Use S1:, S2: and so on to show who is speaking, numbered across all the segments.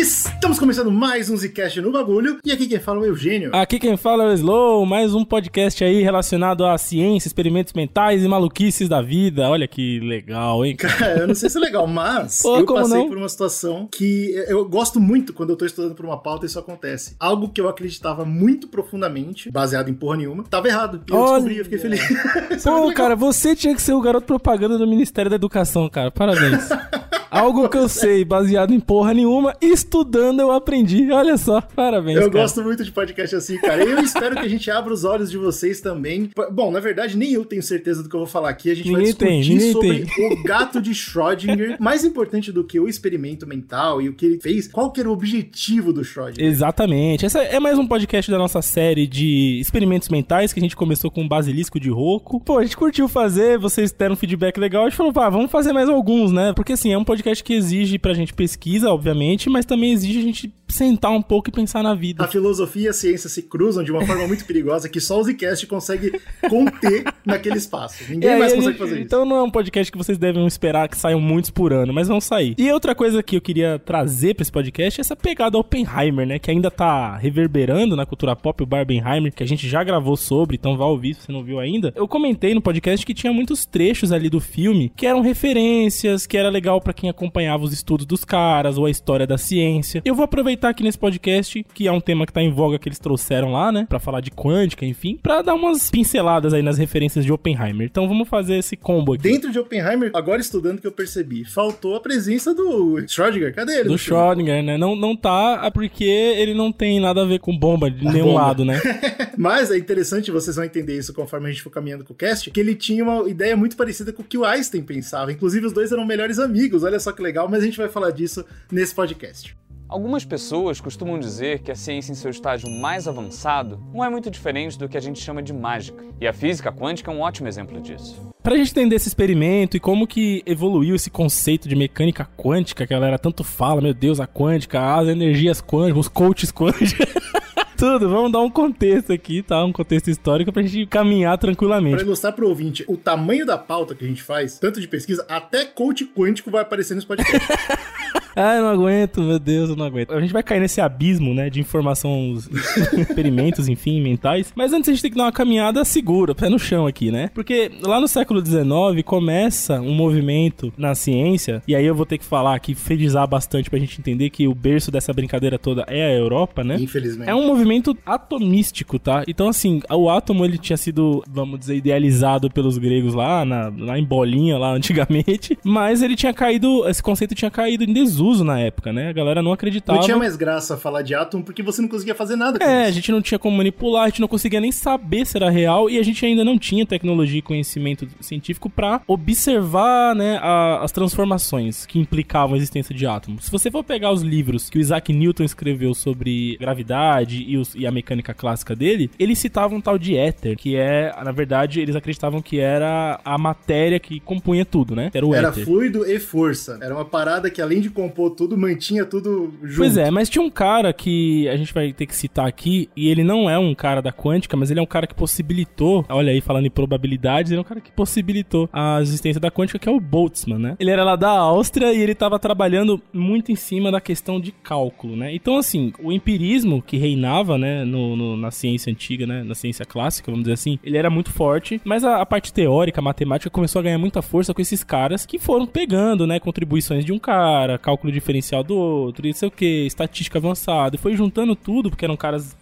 S1: Estamos começando mais um Zcast no bagulho. E aqui quem fala é o Eugênio.
S2: Aqui quem fala é o Slow, mais um podcast aí relacionado à ciência, experimentos mentais e maluquices da vida. Olha que legal, hein?
S1: Cara, eu não sei se é legal, mas
S2: Pô,
S1: eu passei
S2: não?
S1: por uma situação que eu gosto muito quando eu tô estudando por uma pauta e isso acontece. Algo que eu acreditava muito profundamente, baseado em porra nenhuma, tava errado. E eu
S2: Olha.
S1: descobri, eu fiquei feliz. É
S2: Pô, cara, você tinha que ser o garoto propaganda do Ministério da Educação, cara. Parabéns. Algo que eu sei, baseado em porra nenhuma, estudando eu aprendi. Olha só, parabéns.
S1: Eu
S2: cara.
S1: gosto muito de podcast assim, cara. E eu espero que a gente abra os olhos de vocês também. Bom, na verdade, nem eu tenho certeza do que eu vou falar aqui. A gente
S2: Ninguém
S1: vai
S2: tem,
S1: discutir
S2: ninguém
S1: sobre o gato de Schrödinger. Mais importante do que o experimento mental e o que ele fez, qual que era o objetivo do Schrödinger?
S2: Exatamente. Essa é mais um podcast da nossa série de experimentos mentais que a gente começou com um basilisco de roco. Pô, a gente curtiu fazer, vocês deram um feedback legal, a gente falou, pá, vamos fazer mais alguns, né? Porque assim, é um podcast que exige pra gente pesquisa, obviamente, mas também exige a gente sentar um pouco e pensar na vida.
S1: A filosofia e a ciência se cruzam de uma forma muito perigosa que só o Zcast consegue conter naquele espaço. Ninguém
S2: aí
S1: mais consegue
S2: gente-
S1: fazer isso.
S2: Então não é um podcast que vocês devem esperar que saiam muitos por ano, mas vão sair. E outra coisa que eu queria trazer pra esse podcast é essa pegada Oppenheimer, né? Que ainda tá reverberando na cultura pop, o Barbenheimer, que a gente já gravou sobre, então vá ouvir se você não viu ainda. Eu comentei no podcast que tinha muitos trechos ali do filme que eram referências, que era legal pra quem acompanhava os estudos dos caras ou a história da ciência. Eu vou aproveitar aqui nesse podcast, que é um tema que tá em voga que eles trouxeram lá, né? Pra falar de quântica, enfim, pra dar umas pinceladas aí nas referências de Oppenheimer. Então vamos fazer esse combo aqui.
S1: Dentro de Oppenheimer, agora estudando que eu percebi, faltou a presença do Schrödinger. Cadê ele?
S2: Do? Schrödinger, né? Não, não tá é porque ele não tem nada a ver com bomba de nenhum
S1: bomba.
S2: lado, né?
S1: Mas é interessante, vocês vão entender isso conforme a gente for caminhando com o cast, que ele tinha uma ideia muito parecida com o que o Einstein pensava. Inclusive, os dois eram melhores amigos, olha só que legal, mas a gente vai falar disso nesse podcast.
S3: Algumas pessoas costumam dizer que a ciência em seu estágio mais avançado não é muito diferente do que a gente chama de mágica. E a física quântica é um ótimo exemplo disso.
S2: Pra gente entender esse experimento e como que evoluiu esse conceito de mecânica quântica que a galera tanto fala, meu Deus, a quântica, as energias quânticas, os coaches quânticos. Tudo, vamos dar um contexto aqui, tá? Um contexto histórico pra gente caminhar tranquilamente.
S1: ilustrar pro ouvinte o tamanho da pauta que a gente faz, tanto de pesquisa, até coach quântico vai aparecer nesse podcast.
S2: Ah, eu não aguento, meu Deus, eu não aguento. A gente vai cair nesse abismo, né, de informação, experimentos, enfim, mentais. Mas antes a gente tem que dar uma caminhada segura, pé no chão aqui, né? Porque lá no século XIX começa um movimento na ciência, e aí eu vou ter que falar aqui, frisar bastante pra gente entender que o berço dessa brincadeira toda é a Europa, né?
S1: Infelizmente.
S2: É um movimento atomístico, tá? Então, assim, o átomo ele tinha sido, vamos dizer, idealizado pelos gregos lá, na, lá em bolinha, lá antigamente, mas ele tinha caído, esse conceito tinha caído em desuso na época, né? A galera não acreditava.
S1: Não tinha mais graça falar de átomo porque você não conseguia fazer nada com
S2: É, a
S1: isso.
S2: gente não tinha como manipular, a gente não conseguia nem saber se era real e a gente ainda não tinha tecnologia e conhecimento científico pra observar, né, a- as transformações que implicavam a existência de átomos. Se você for pegar os livros que o Isaac Newton escreveu sobre gravidade e, os- e a mecânica clássica dele, ele citava um tal de éter, que é, na verdade, eles acreditavam que era a matéria que compunha tudo, né? Era o
S1: Era
S2: éter.
S1: fluido e força. Era uma parada que, além de compor tudo, mantinha tudo junto.
S2: Pois é, mas tinha um cara que a gente vai ter que citar aqui, e ele não é um cara da quântica, mas ele é um cara que possibilitou, olha aí, falando em probabilidades, ele é um cara que possibilitou a existência da quântica, que é o Boltzmann, né? Ele era lá da Áustria e ele tava trabalhando muito em cima da questão de cálculo, né? Então, assim, o empirismo que reinava, né, no, no- na ciência antiga, né, na ciência clássica, vamos dizer assim, ele era muito forte, mas a, a parte teórica, a matemática, começou a ganhar muita força com esses caras que foram pegando, né, contribuições de um cara, cálculo diferencial do outro, e sei o que, estatística avançada, e foi juntando tudo, porque eram caras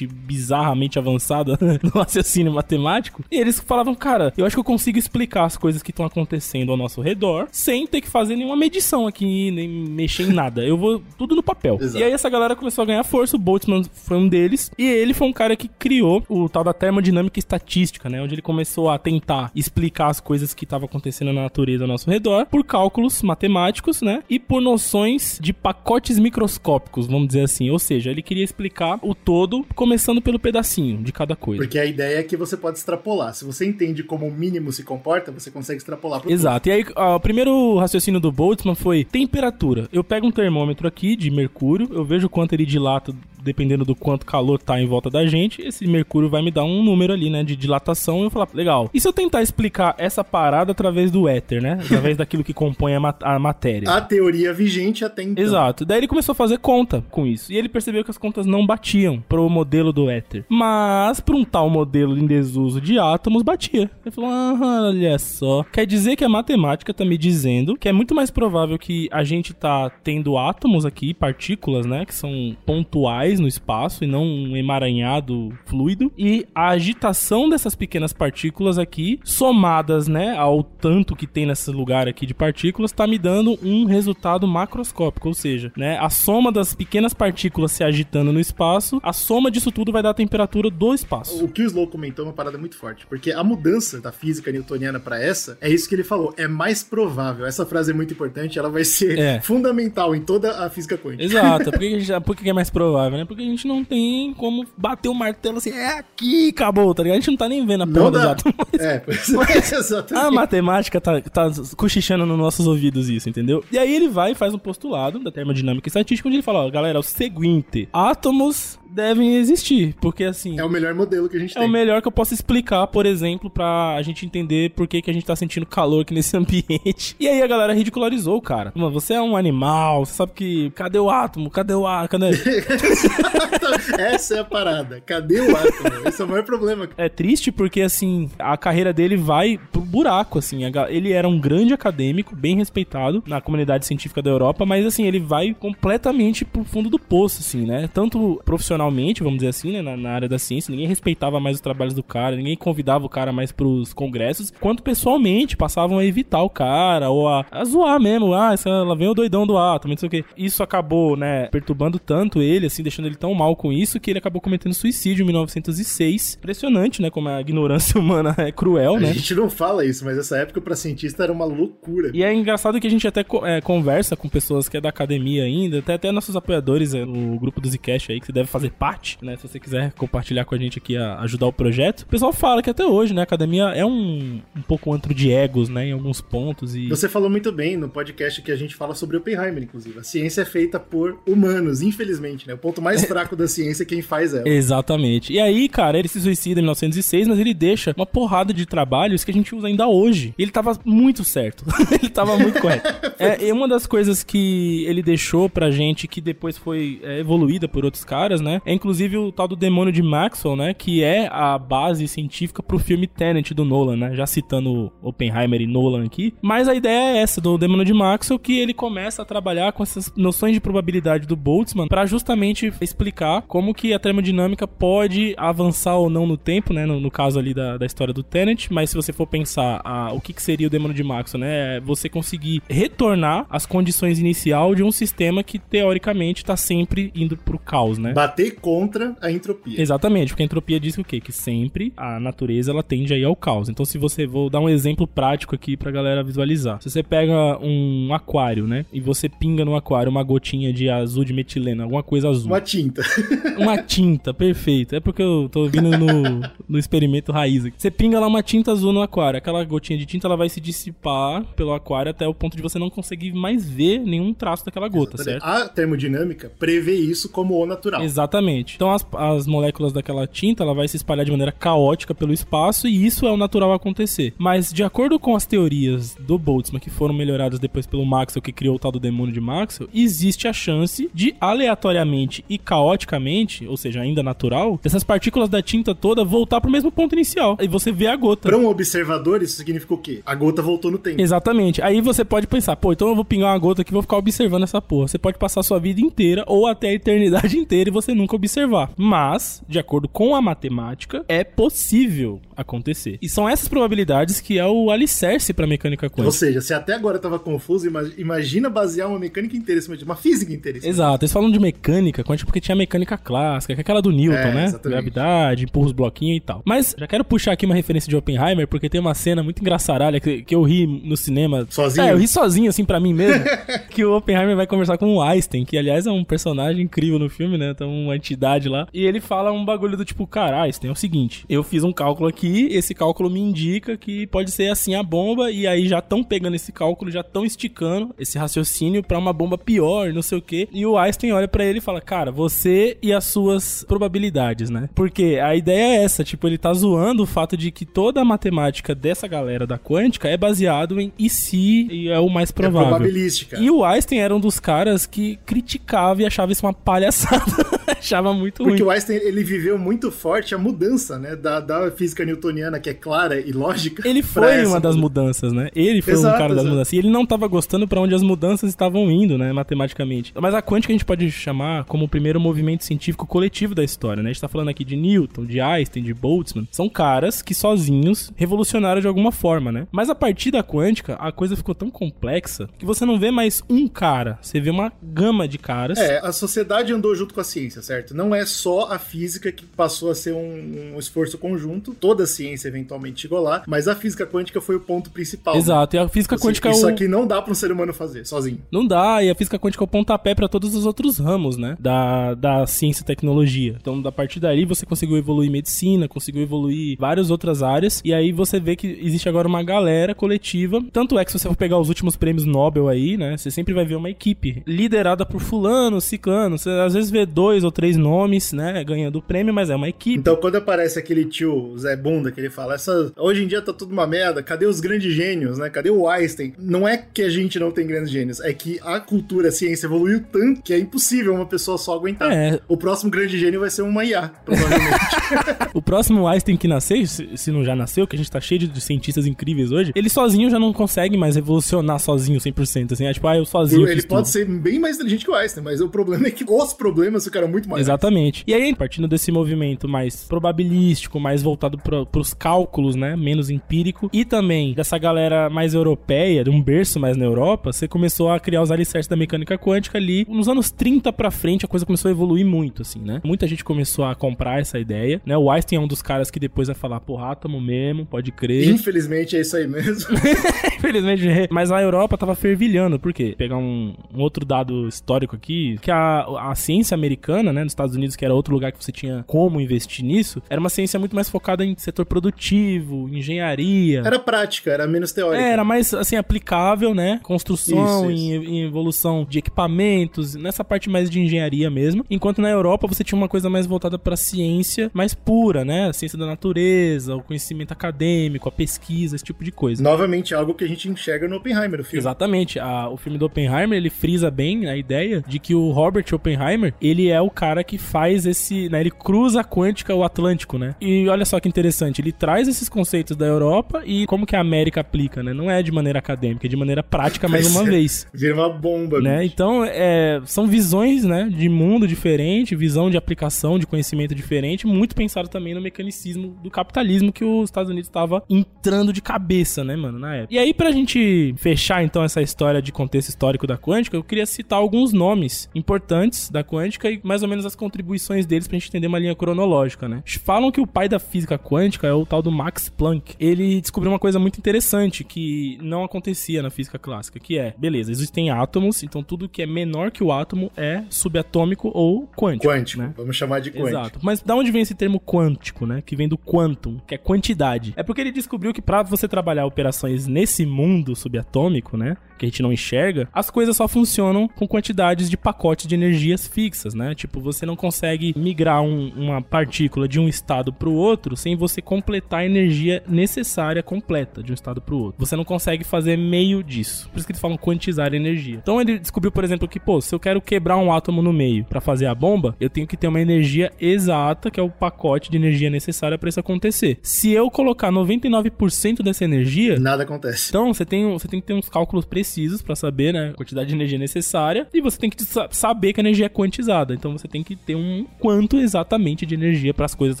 S2: bizarramente avançada no raciocínio matemático, e eles falavam, cara, eu acho que eu consigo explicar as coisas que estão acontecendo ao nosso redor, sem ter que fazer nenhuma medição aqui, nem mexer em nada. Eu vou tudo no papel.
S1: Exato.
S2: E aí essa galera começou a ganhar força, o Boltzmann foi um deles, e ele foi um cara que criou o tal da termodinâmica estatística, né, onde ele começou a tentar explicar as coisas que estavam acontecendo na natureza ao nosso redor por cálculos matemáticos, né, e por noções de pacotes microscópicos, vamos dizer assim. Ou seja, ele queria explicar o todo, começando pelo pedacinho de cada coisa.
S1: Porque a ideia é que você pode extrapolar. Se você entende como o mínimo se comporta, você consegue extrapolar pro
S2: Exato. E aí, ó, o primeiro raciocínio do Boltzmann foi temperatura. Eu pego um termômetro aqui de mercúrio, eu vejo quanto ele dilata dependendo do quanto calor tá em volta da gente, esse mercúrio vai me dar um número ali, né, de dilatação. E eu falar, legal. E se eu tentar explicar essa parada através do éter, né? Através daquilo que compõe a, a matéria.
S1: A teoria vigente até então.
S2: Exato. Daí ele começou a fazer conta com isso. E ele percebeu que as contas não batiam pro modelo do éter. Mas, para um tal modelo em desuso de átomos, batia. Ele falou, ah, olha só. Quer dizer que a matemática tá me dizendo que é muito mais provável que a gente tá tendo átomos aqui, partículas, né? Que são pontuais no espaço e não um emaranhado fluido. E a agitação dessas pequenas partículas aqui, somadas, né, ao tanto que tem nesse lugar aqui de partículas, tá me dando um resultado macroscópico. Ou seja, né, a soma das pequenas partículas se agitando no espaço, a soma disso tudo vai dar a temperatura do espaço.
S1: O que o Slow comentou é uma parada muito forte, porque a mudança da física newtoniana para essa é isso que ele falou, é mais provável. Essa frase é muito importante, ela vai ser é. fundamental em toda a física quântica.
S2: Exato. Por que, gente, por que é mais provável, né? Porque a gente não tem como bater o martelo assim, é aqui, acabou, tá ligado? A gente não tá nem vendo a porra dos átomos. É, pois é, exatamente. A matemática tá, tá cochichando nos nossos ouvidos isso, entendeu? E aí ele vai e faz um postulado da termodinâmica e estatística, onde ele fala, ó, galera, é o seguinte, átomos devem existir, porque assim...
S1: É o melhor modelo que a gente
S2: é
S1: tem.
S2: É o melhor que eu posso explicar, por exemplo, pra a gente entender por que, que a gente tá sentindo calor aqui nesse ambiente. E aí a galera ridicularizou o cara. Mano, você é um animal, você sabe que... Cadê o átomo? Cadê o átomo? Cadê...
S1: Essa é a parada. Cadê o átomo? Esse é o maior problema.
S2: É triste porque, assim, a carreira dele vai pro buraco, assim. Ele era um grande acadêmico, bem respeitado na comunidade científica da Europa, mas, assim, ele vai completamente pro fundo do poço, assim, né? Tanto profissional profissionalmente, vamos dizer assim, né, na, na, área da ciência, ninguém respeitava mais os trabalhos do cara, ninguém convidava o cara mais pros congressos, quanto pessoalmente passavam a evitar o cara, ou a, a zoar mesmo, ah, ela vem o doidão do átomo, não sei o que. Isso acabou, né, perturbando tanto ele, assim, deixando ele tão mal com isso, que ele acabou cometendo suicídio em 1906. Impressionante, né, como a ignorância humana é cruel, né?
S1: A gente não fala isso, mas essa época pra cientista era uma loucura.
S2: E é engraçado que a gente até é, conversa com pessoas que é da academia ainda, até, até nossos apoiadores é, no grupo do Zcast aí, que você deve fazer fazer parte, né? Se você quiser compartilhar com a gente aqui, a ajudar o projeto. O pessoal fala que até hoje, né? A academia é um, um pouco antro de egos, né? Em alguns pontos. E...
S1: Você falou muito bem no podcast que a gente fala sobre Oppenheimer, inclusive. A ciência é feita por humanos, infelizmente, né? O ponto mais fraco da ciência é quem faz ela.
S2: Exatamente. E aí, cara, ele se suicida em 1906, mas ele deixa uma porrada de trabalhos que a gente usa ainda hoje. Ele tava muito certo. ele tava muito correto. É, e uma das coisas que ele deixou pra gente, que depois foi é, evoluída por outros caras, né? É inclusive o tal do demônio de Maxwell, né? Que é a base científica pro filme Tenet do Nolan, né? Já citando Oppenheimer e Nolan aqui. Mas a ideia é essa, do demônio de Maxwell, que ele começa a trabalhar com essas noções de probabilidade do Boltzmann para justamente explicar como que a termodinâmica pode avançar ou não no tempo, né? No, no caso ali da, da história do Tenet. Mas se você for pensar a, o que, que seria o demônio de Maxwell, né? É você conseguir retornar as condições inicial de um sistema que teoricamente está sempre indo pro caos, né?
S1: Bater contra a entropia.
S2: Exatamente, porque a entropia diz o quê? Que sempre a natureza ela tende aí ao caos. Então, se você vou dar um exemplo prático aqui pra galera visualizar. Se você pega um aquário, né, e você pinga no aquário uma gotinha de azul de metilena, alguma coisa azul.
S1: Uma tinta.
S2: uma tinta, perfeito. É porque eu tô vindo no, no experimento raiz aqui. Você pinga lá uma tinta azul no aquário, aquela gotinha de tinta ela vai se dissipar pelo aquário até o ponto de você não conseguir mais ver nenhum traço daquela gota, Exatamente. certo?
S1: A termodinâmica prevê isso como o natural.
S2: Exatamente Então as, as moléculas daquela tinta, ela vai se espalhar de maneira caótica pelo espaço e isso é o natural acontecer. Mas de acordo com as teorias do Boltzmann, que foram melhoradas depois pelo Maxwell, que criou o tal do demônio de Maxwell, existe a chance de aleatoriamente e caoticamente, ou seja, ainda natural, essas partículas da tinta toda voltar pro mesmo ponto inicial. E você vê a gota.
S1: Para um observador, isso significa o quê? A gota voltou no tempo.
S2: Exatamente. Aí você pode pensar, pô, então eu vou pingar uma gota aqui e vou ficar observando essa porra. Você pode passar a sua vida inteira ou até a eternidade inteira e você nunca observar. Mas, de acordo com a matemática, é possível acontecer. E são essas probabilidades que é o alicerce para mecânica quântica.
S1: Ou seja, se até agora estava confuso, imagina basear uma mecânica inteira em cima de uma física inteira.
S2: Exato. Eles falam de mecânica quântica porque tinha mecânica clássica, que é aquela do Newton, é, né? Exatamente. Gravidade, empurra os bloquinhos e tal. Mas já quero puxar aqui uma referência de Oppenheimer porque tem uma cena muito engraçaralha que, que eu ri no cinema.
S1: Sozinho?
S2: É, eu ri sozinho assim para mim mesmo, que o Oppenheimer vai conversar com o Einstein, que aliás é um personagem incrível no filme, né? Então a quantidade lá. E ele fala um bagulho do tipo, cara, isso tem o seguinte, eu fiz um cálculo aqui, esse cálculo me indica que pode ser assim a bomba, e aí já estão pegando esse cálculo, já estão esticando esse raciocínio para uma bomba pior, não sei o que. E o Einstein olha para ele e fala, cara, você e as suas probabilidades, né? Porque a ideia é essa, tipo, ele tá zoando o fato de que toda a matemática dessa galera da quântica é baseado em e se e é o mais provável. É
S1: probabilística.
S2: E o Einstein era um dos caras que criticava e achava isso uma palhaçada. achava muito
S1: Porque ruim.
S2: Porque
S1: o Einstein, ele viveu muito forte a mudança, né, da, da física newtoniana, que é clara e lógica.
S2: Ele foi uma das mudanças, né? Ele foi exato, um cara exato. das mudanças. E ele não estava gostando para onde as mudanças estavam indo, né, matematicamente. Mas a quântica a gente pode chamar como o primeiro movimento científico coletivo da história, né? A gente tá falando aqui de Newton, de Einstein, de Boltzmann. São caras que sozinhos revolucionaram de alguma forma, né? Mas a partir da quântica, a coisa ficou tão complexa que você não vê mais um cara, você vê uma gama de caras.
S1: É, a sociedade andou junto com a ciência, certo? Não é só a física que passou a ser um, um esforço conjunto, toda a ciência eventualmente chegou lá, mas a física quântica foi o ponto principal.
S2: Exato, né? e a física
S1: assim,
S2: quântica
S1: Isso
S2: é o...
S1: aqui não dá para um ser humano fazer sozinho.
S2: Não dá, e a física quântica é o pontapé para todos os outros ramos, né? Da, da ciência e tecnologia. Então, a partir daí, você conseguiu evoluir medicina, conseguiu evoluir várias outras áreas, e aí você vê que existe agora uma galera coletiva. Tanto é que se você for pegar os últimos prêmios Nobel aí, né? Você sempre vai ver uma equipe liderada por fulano, ciclano. Você às vezes vê dois ou três nomes, né? Ganhando o prêmio, mas é uma equipe.
S1: Então, quando aparece aquele tio Zé Bunda, que ele fala, essa, hoje em dia tá tudo uma merda, cadê os grandes gênios, né? Cadê o Einstein? Não é que a gente não tem grandes gênios, é que a cultura, a ciência evoluiu tanto que é impossível uma pessoa só aguentar. É. O próximo grande gênio vai ser uma IA, provavelmente.
S2: o próximo Einstein que nascer, se não já nasceu, que a gente tá cheio de cientistas incríveis hoje, ele sozinho já não consegue mais revolucionar sozinho 100%, assim, é tipo, ah, eu sozinho
S1: Ele pode tudo. ser bem mais inteligente que o Einstein, mas o problema é que os problemas ficaram muito
S2: Exatamente. E aí, partindo desse movimento mais probabilístico, mais voltado para pros cálculos, né, menos empírico, e também dessa galera mais europeia, de um berço mais na Europa, você começou a criar os alicerces da mecânica quântica ali. Nos anos 30 para frente, a coisa começou a evoluir muito, assim, né? Muita gente começou a comprar essa ideia, né? O Einstein é um dos caras que depois vai falar, porra, átomo mesmo, pode crer.
S1: Infelizmente é isso aí mesmo.
S2: Infelizmente, mas a Europa tava fervilhando, por quê? Pegar um, um outro dado histórico aqui, que a, a ciência americana, né, nos Estados Unidos, que era outro lugar que você tinha como investir nisso, era uma ciência muito mais focada em setor produtivo, engenharia.
S1: Era prática, era menos teórica.
S2: É, era mais, assim, aplicável, né? Construção, isso, isso. Em, em evolução de equipamentos, nessa parte mais de engenharia mesmo. Enquanto na Europa você tinha uma coisa mais voltada para ciência mais pura, né? A ciência da natureza, o conhecimento acadêmico, a pesquisa, esse tipo de coisa.
S1: Novamente, algo que a gente enxerga no Oppenheimer, o filme.
S2: Exatamente. A, o filme do Oppenheimer, ele frisa bem a ideia de que o Robert Oppenheimer, ele é o cara que faz esse, né? Ele cruza a quântica o Atlântico, né? E olha só que interessante, ele traz esses conceitos da Europa e como que a América aplica, né? Não é de maneira acadêmica, é de maneira prática mais uma vez.
S1: Vira uma bomba,
S2: né? Então, é, são visões, né, de mundo diferente, visão de aplicação de conhecimento diferente, muito pensado também no mecanicismo do capitalismo que os Estados Unidos estava entrando de cabeça, né, mano, na época. E aí, pra gente fechar, então, essa história de contexto histórico da quântica, eu queria citar alguns nomes importantes da quântica e mais ou menos as contribuições deles pra gente entender uma linha cronológica, né? Falam que o pai da física quântica é o tal do Max Planck. Ele descobriu uma coisa muito interessante que não acontecia na física clássica, que é, beleza, existem átomos, então tudo que é menor que o átomo é subatômico ou quântico.
S1: Quântico, né? vamos chamar de quântico. Exato.
S2: Mas da onde vem esse termo quântico, né? Que vem do quantum, que é quantidade. É porque ele descobriu que para você trabalhar operações nesse mundo subatômico, né? Que a gente não enxerga, as coisas só funcionam com quantidades de pacotes de energias fixas, né? Tipo, você não consegue migrar um, uma partícula de um estado para o outro sem você completar a energia necessária completa de um estado para o outro. Você não consegue fazer meio disso. Por isso que eles falam quantizar energia. Então ele descobriu, por exemplo, que, pô, se eu quero quebrar um átomo no meio para fazer a bomba, eu tenho que ter uma energia exata, que é o pacote de energia necessária para isso acontecer. Se eu colocar 99% dessa energia,
S1: nada acontece.
S2: Então você tem, você tem que ter uns cálculos precisos para saber, né, a quantidade de energia necessária e você tem que saber que a energia é quantizada. Então você tem que ter um quanto exatamente de energia para as coisas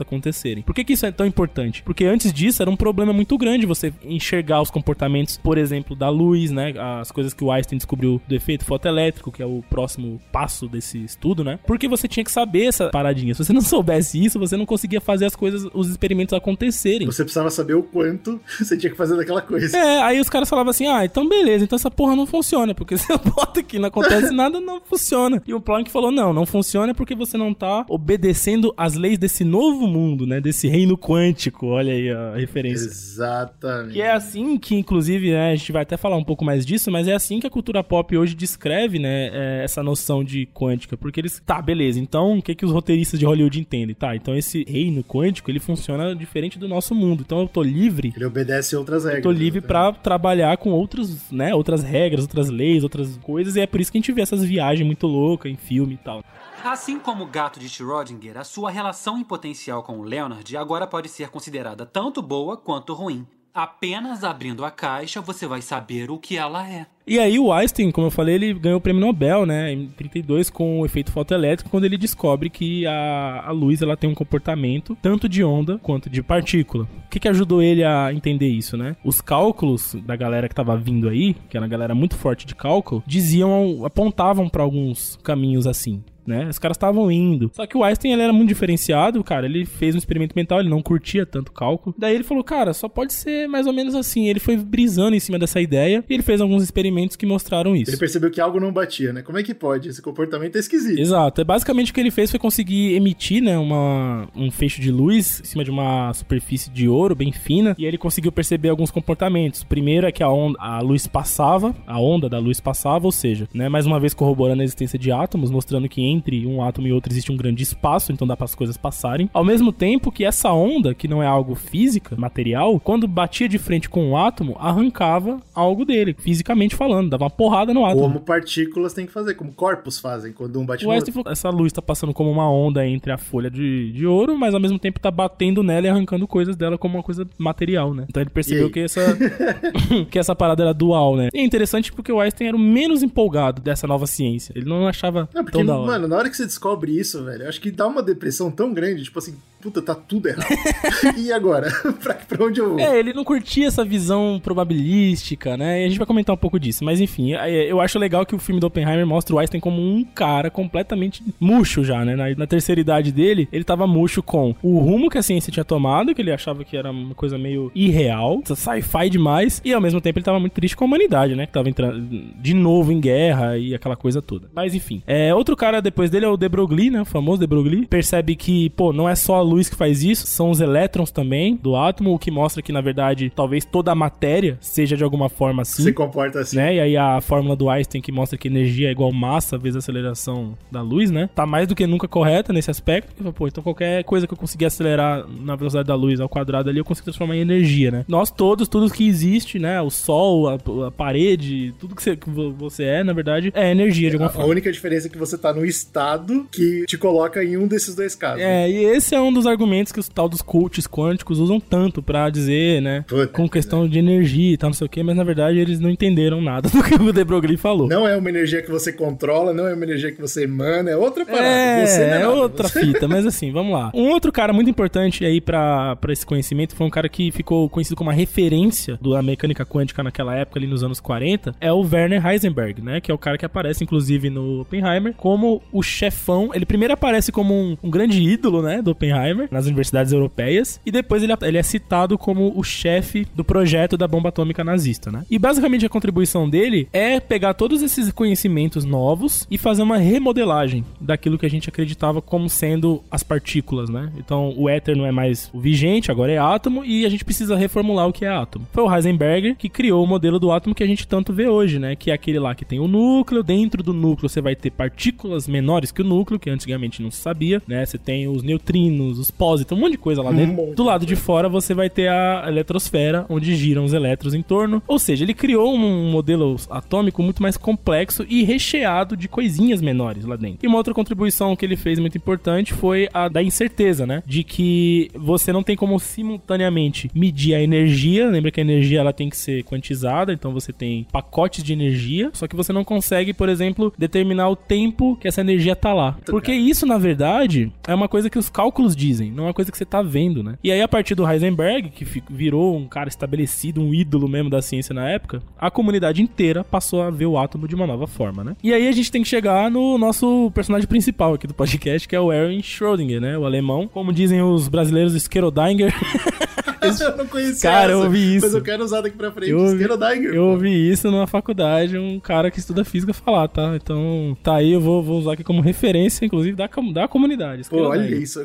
S2: acontecerem. Por que, que isso é tão importante? Porque antes disso era um problema muito grande você enxergar os comportamentos, por exemplo, da luz, né, as coisas que o Einstein descobriu do efeito fotoelétrico, que é o próximo passo desse estudo, né? Porque você tinha que saber essa paradinha. Se você não soubesse isso, você não conseguia fazer as coisas, os experimentos acontecerem.
S1: Você precisava saber o quanto você tinha que fazer daquela coisa.
S2: É, aí os caras falavam assim: ah, então beleza, então essa porra não funciona, porque se eu boto aqui não acontece nada, não funciona. E o Planck falou: não, não funciona porque você não tá obedecendo as leis desse novo mundo, né? Desse reino quântico. Olha aí a referência.
S1: Exatamente.
S2: Que é assim que, inclusive, né, a gente vai até falar um pouco mais disso, mas é assim que a cultura pop hoje descreve, né, é, essa noção de quântica. Porque eles, tá, beleza, então o que, que os roteiristas de Hollywood entendem? Tá, então esse reino quântico, ele funciona diferente do nosso mundo. Então eu tô livre.
S1: Ele obedece outras regras.
S2: Eu tô livre para trabalhar com outros, né, outras regras, outras leis, outras coisas, e é por isso que a gente vê essas viagens muito loucas em filme e tal.
S4: Assim como o gato de Schrödinger, a sua relação em potencial com o Leonard agora pode ser considerada tanto boa quanto ruim. Apenas abrindo a caixa você vai saber o que ela é.
S2: E aí o Einstein, como eu falei, ele ganhou o prêmio Nobel, né, em 32 com o efeito fotoelétrico, quando ele descobre que a, a luz ela tem um comportamento tanto de onda quanto de partícula. O que, que ajudou ele a entender isso, né? Os cálculos da galera que tava vindo aí, que era uma galera muito forte de cálculo, diziam, apontavam para alguns caminhos assim né? Os caras estavam indo. Só que o Einstein, ele era muito diferenciado, cara. Ele fez um experimento mental, ele não curtia tanto cálculo. Daí ele falou, cara, só pode ser mais ou menos assim. Ele foi brisando em cima dessa ideia e ele fez alguns experimentos que mostraram isso.
S1: Ele percebeu que algo não batia, né? Como é que pode? Esse comportamento é esquisito.
S2: Exato. É basicamente o que ele fez foi conseguir emitir, né, uma, um feixe de luz em cima de uma superfície de ouro bem fina e ele conseguiu perceber alguns comportamentos. O primeiro é que a, onda, a luz passava, a onda da luz passava, ou seja, né, mais uma vez corroborando a existência de átomos, mostrando que entre um átomo e outro existe um grande espaço, então dá para as coisas passarem. Ao mesmo tempo que essa onda, que não é algo física, material, quando batia de frente com um átomo, arrancava algo dele, fisicamente falando, dava uma porrada no átomo.
S1: Como partículas tem que fazer, como corpos fazem quando um bate
S2: o
S1: no outro.
S2: Falou, essa luz tá passando como uma onda entre a folha de, de ouro, mas ao mesmo tempo tá batendo nela e arrancando coisas dela como uma coisa material, né? Então ele percebeu que essa que essa parada era dual, né? E é interessante porque o Einstein era o menos empolgado dessa nova ciência. Ele não achava
S1: não, porque,
S2: tão da hora.
S1: Mano, na hora que você descobre isso, velho, acho que dá uma depressão tão grande, tipo assim, puta, tá tudo errado. e agora? pra, pra onde eu vou?
S2: É, ele não curtia essa visão probabilística, né? E a gente vai comentar um pouco disso. Mas enfim, eu acho legal que o filme do Oppenheimer mostra o Einstein como um cara completamente murcho já, né? Na, na terceira idade dele, ele tava murcho com o rumo que a ciência tinha tomado, que ele achava que era uma coisa meio irreal, sci-fi demais, e ao mesmo tempo ele tava muito triste com a humanidade, né? Que tava entrando de novo em guerra e aquela coisa toda. Mas enfim, é, outro cara depois dele é o De Broglie, né? O famoso De Broglie. Percebe que, pô, não é só luz que faz isso, são os elétrons também do átomo, o que mostra que, na verdade, talvez toda a matéria seja de alguma forma assim.
S1: Se comporta assim.
S2: Né? E aí a fórmula do Einstein que mostra que energia é igual massa vezes a aceleração da luz, né? Tá mais do que nunca correta nesse aspecto. Pô, então qualquer coisa que eu conseguir acelerar na velocidade da luz ao quadrado ali, eu consigo transformar em energia, né? Nós todos, tudo que existe, né? O sol, a, a parede, tudo que você, que você é, na verdade, é energia de alguma
S1: a,
S2: forma.
S1: A única diferença é que você tá no estado que te coloca em um desses dois casos.
S2: É, e esse é um dos argumentos que os tal dos coaches quânticos usam tanto pra dizer, né? Puta, com questão de energia e tal, não sei o que, mas na verdade eles não entenderam nada do que o De Broglie falou.
S1: Não é uma energia que você controla, não é uma energia que você emana, é outra parada.
S2: É,
S1: você
S2: é, é outra você... fita, mas assim, vamos lá. Um outro cara muito importante aí pra esse conhecimento foi um cara que ficou conhecido como uma referência da mecânica quântica naquela época, ali nos anos 40, é o Werner Heisenberg, né? Que é o cara que aparece, inclusive, no Oppenheimer, como o chefão. Ele primeiro aparece como um, um grande ídolo, né? Do Oppenheimer, nas universidades europeias, e depois ele, ele é citado como o chefe do projeto da bomba atômica nazista, né? E basicamente a contribuição dele é pegar todos esses conhecimentos novos e fazer uma remodelagem daquilo que a gente acreditava como sendo as partículas, né? Então o éter não é mais o vigente, agora é átomo e a gente precisa reformular o que é átomo. Foi o Heisenberg que criou o modelo do átomo que a gente tanto vê hoje, né? Que é aquele lá que tem o núcleo, dentro do núcleo você vai ter partículas menores que o núcleo, que antigamente não se sabia, né? Você tem os neutrinos, os pósitrons, um monte de coisa lá dentro. Um do lado de fora você vai ter a eletrosfera, onde giram os elétrons em torno. Ou seja, ele criou um modelo atômico muito mais complexo e recheado de coisinhas menores lá dentro. E uma outra contribuição que ele fez muito importante foi a da incerteza, né? De que você não tem como simultaneamente medir a energia. Lembra que a energia ela tem que ser quantizada, então você tem pacotes de energia, só que você não consegue, por exemplo, determinar o tempo que essa energia tá lá. Porque isso, na verdade, é uma coisa que os cálculos dizem, não é uma coisa que você tá vendo, né? E aí, a partir do Heisenberg, que virou um cara estabelecido, um ídolo mesmo da ciência na época, a comunidade inteira passou a ver o átomo de uma nova forma, né? E aí a gente tem que chegar no nosso personagem principal aqui do podcast, que é o Erwin Schrödinger, né? O alemão. Como dizem os brasileiros, Schrödinger.
S1: eu não conhecia
S2: Cara, eu
S1: essa,
S2: ouvi isso.
S1: Mas eu quero usar daqui pra frente.
S2: Eu ouvi,
S1: Skerodinger,
S2: eu ouvi isso numa faculdade, um cara que estuda física falar, tá? Então, tá aí, eu vou, vou usar aqui como referência, inclusive, da, da comunidade.
S1: Pô, olha
S2: Skerodinger.
S1: isso.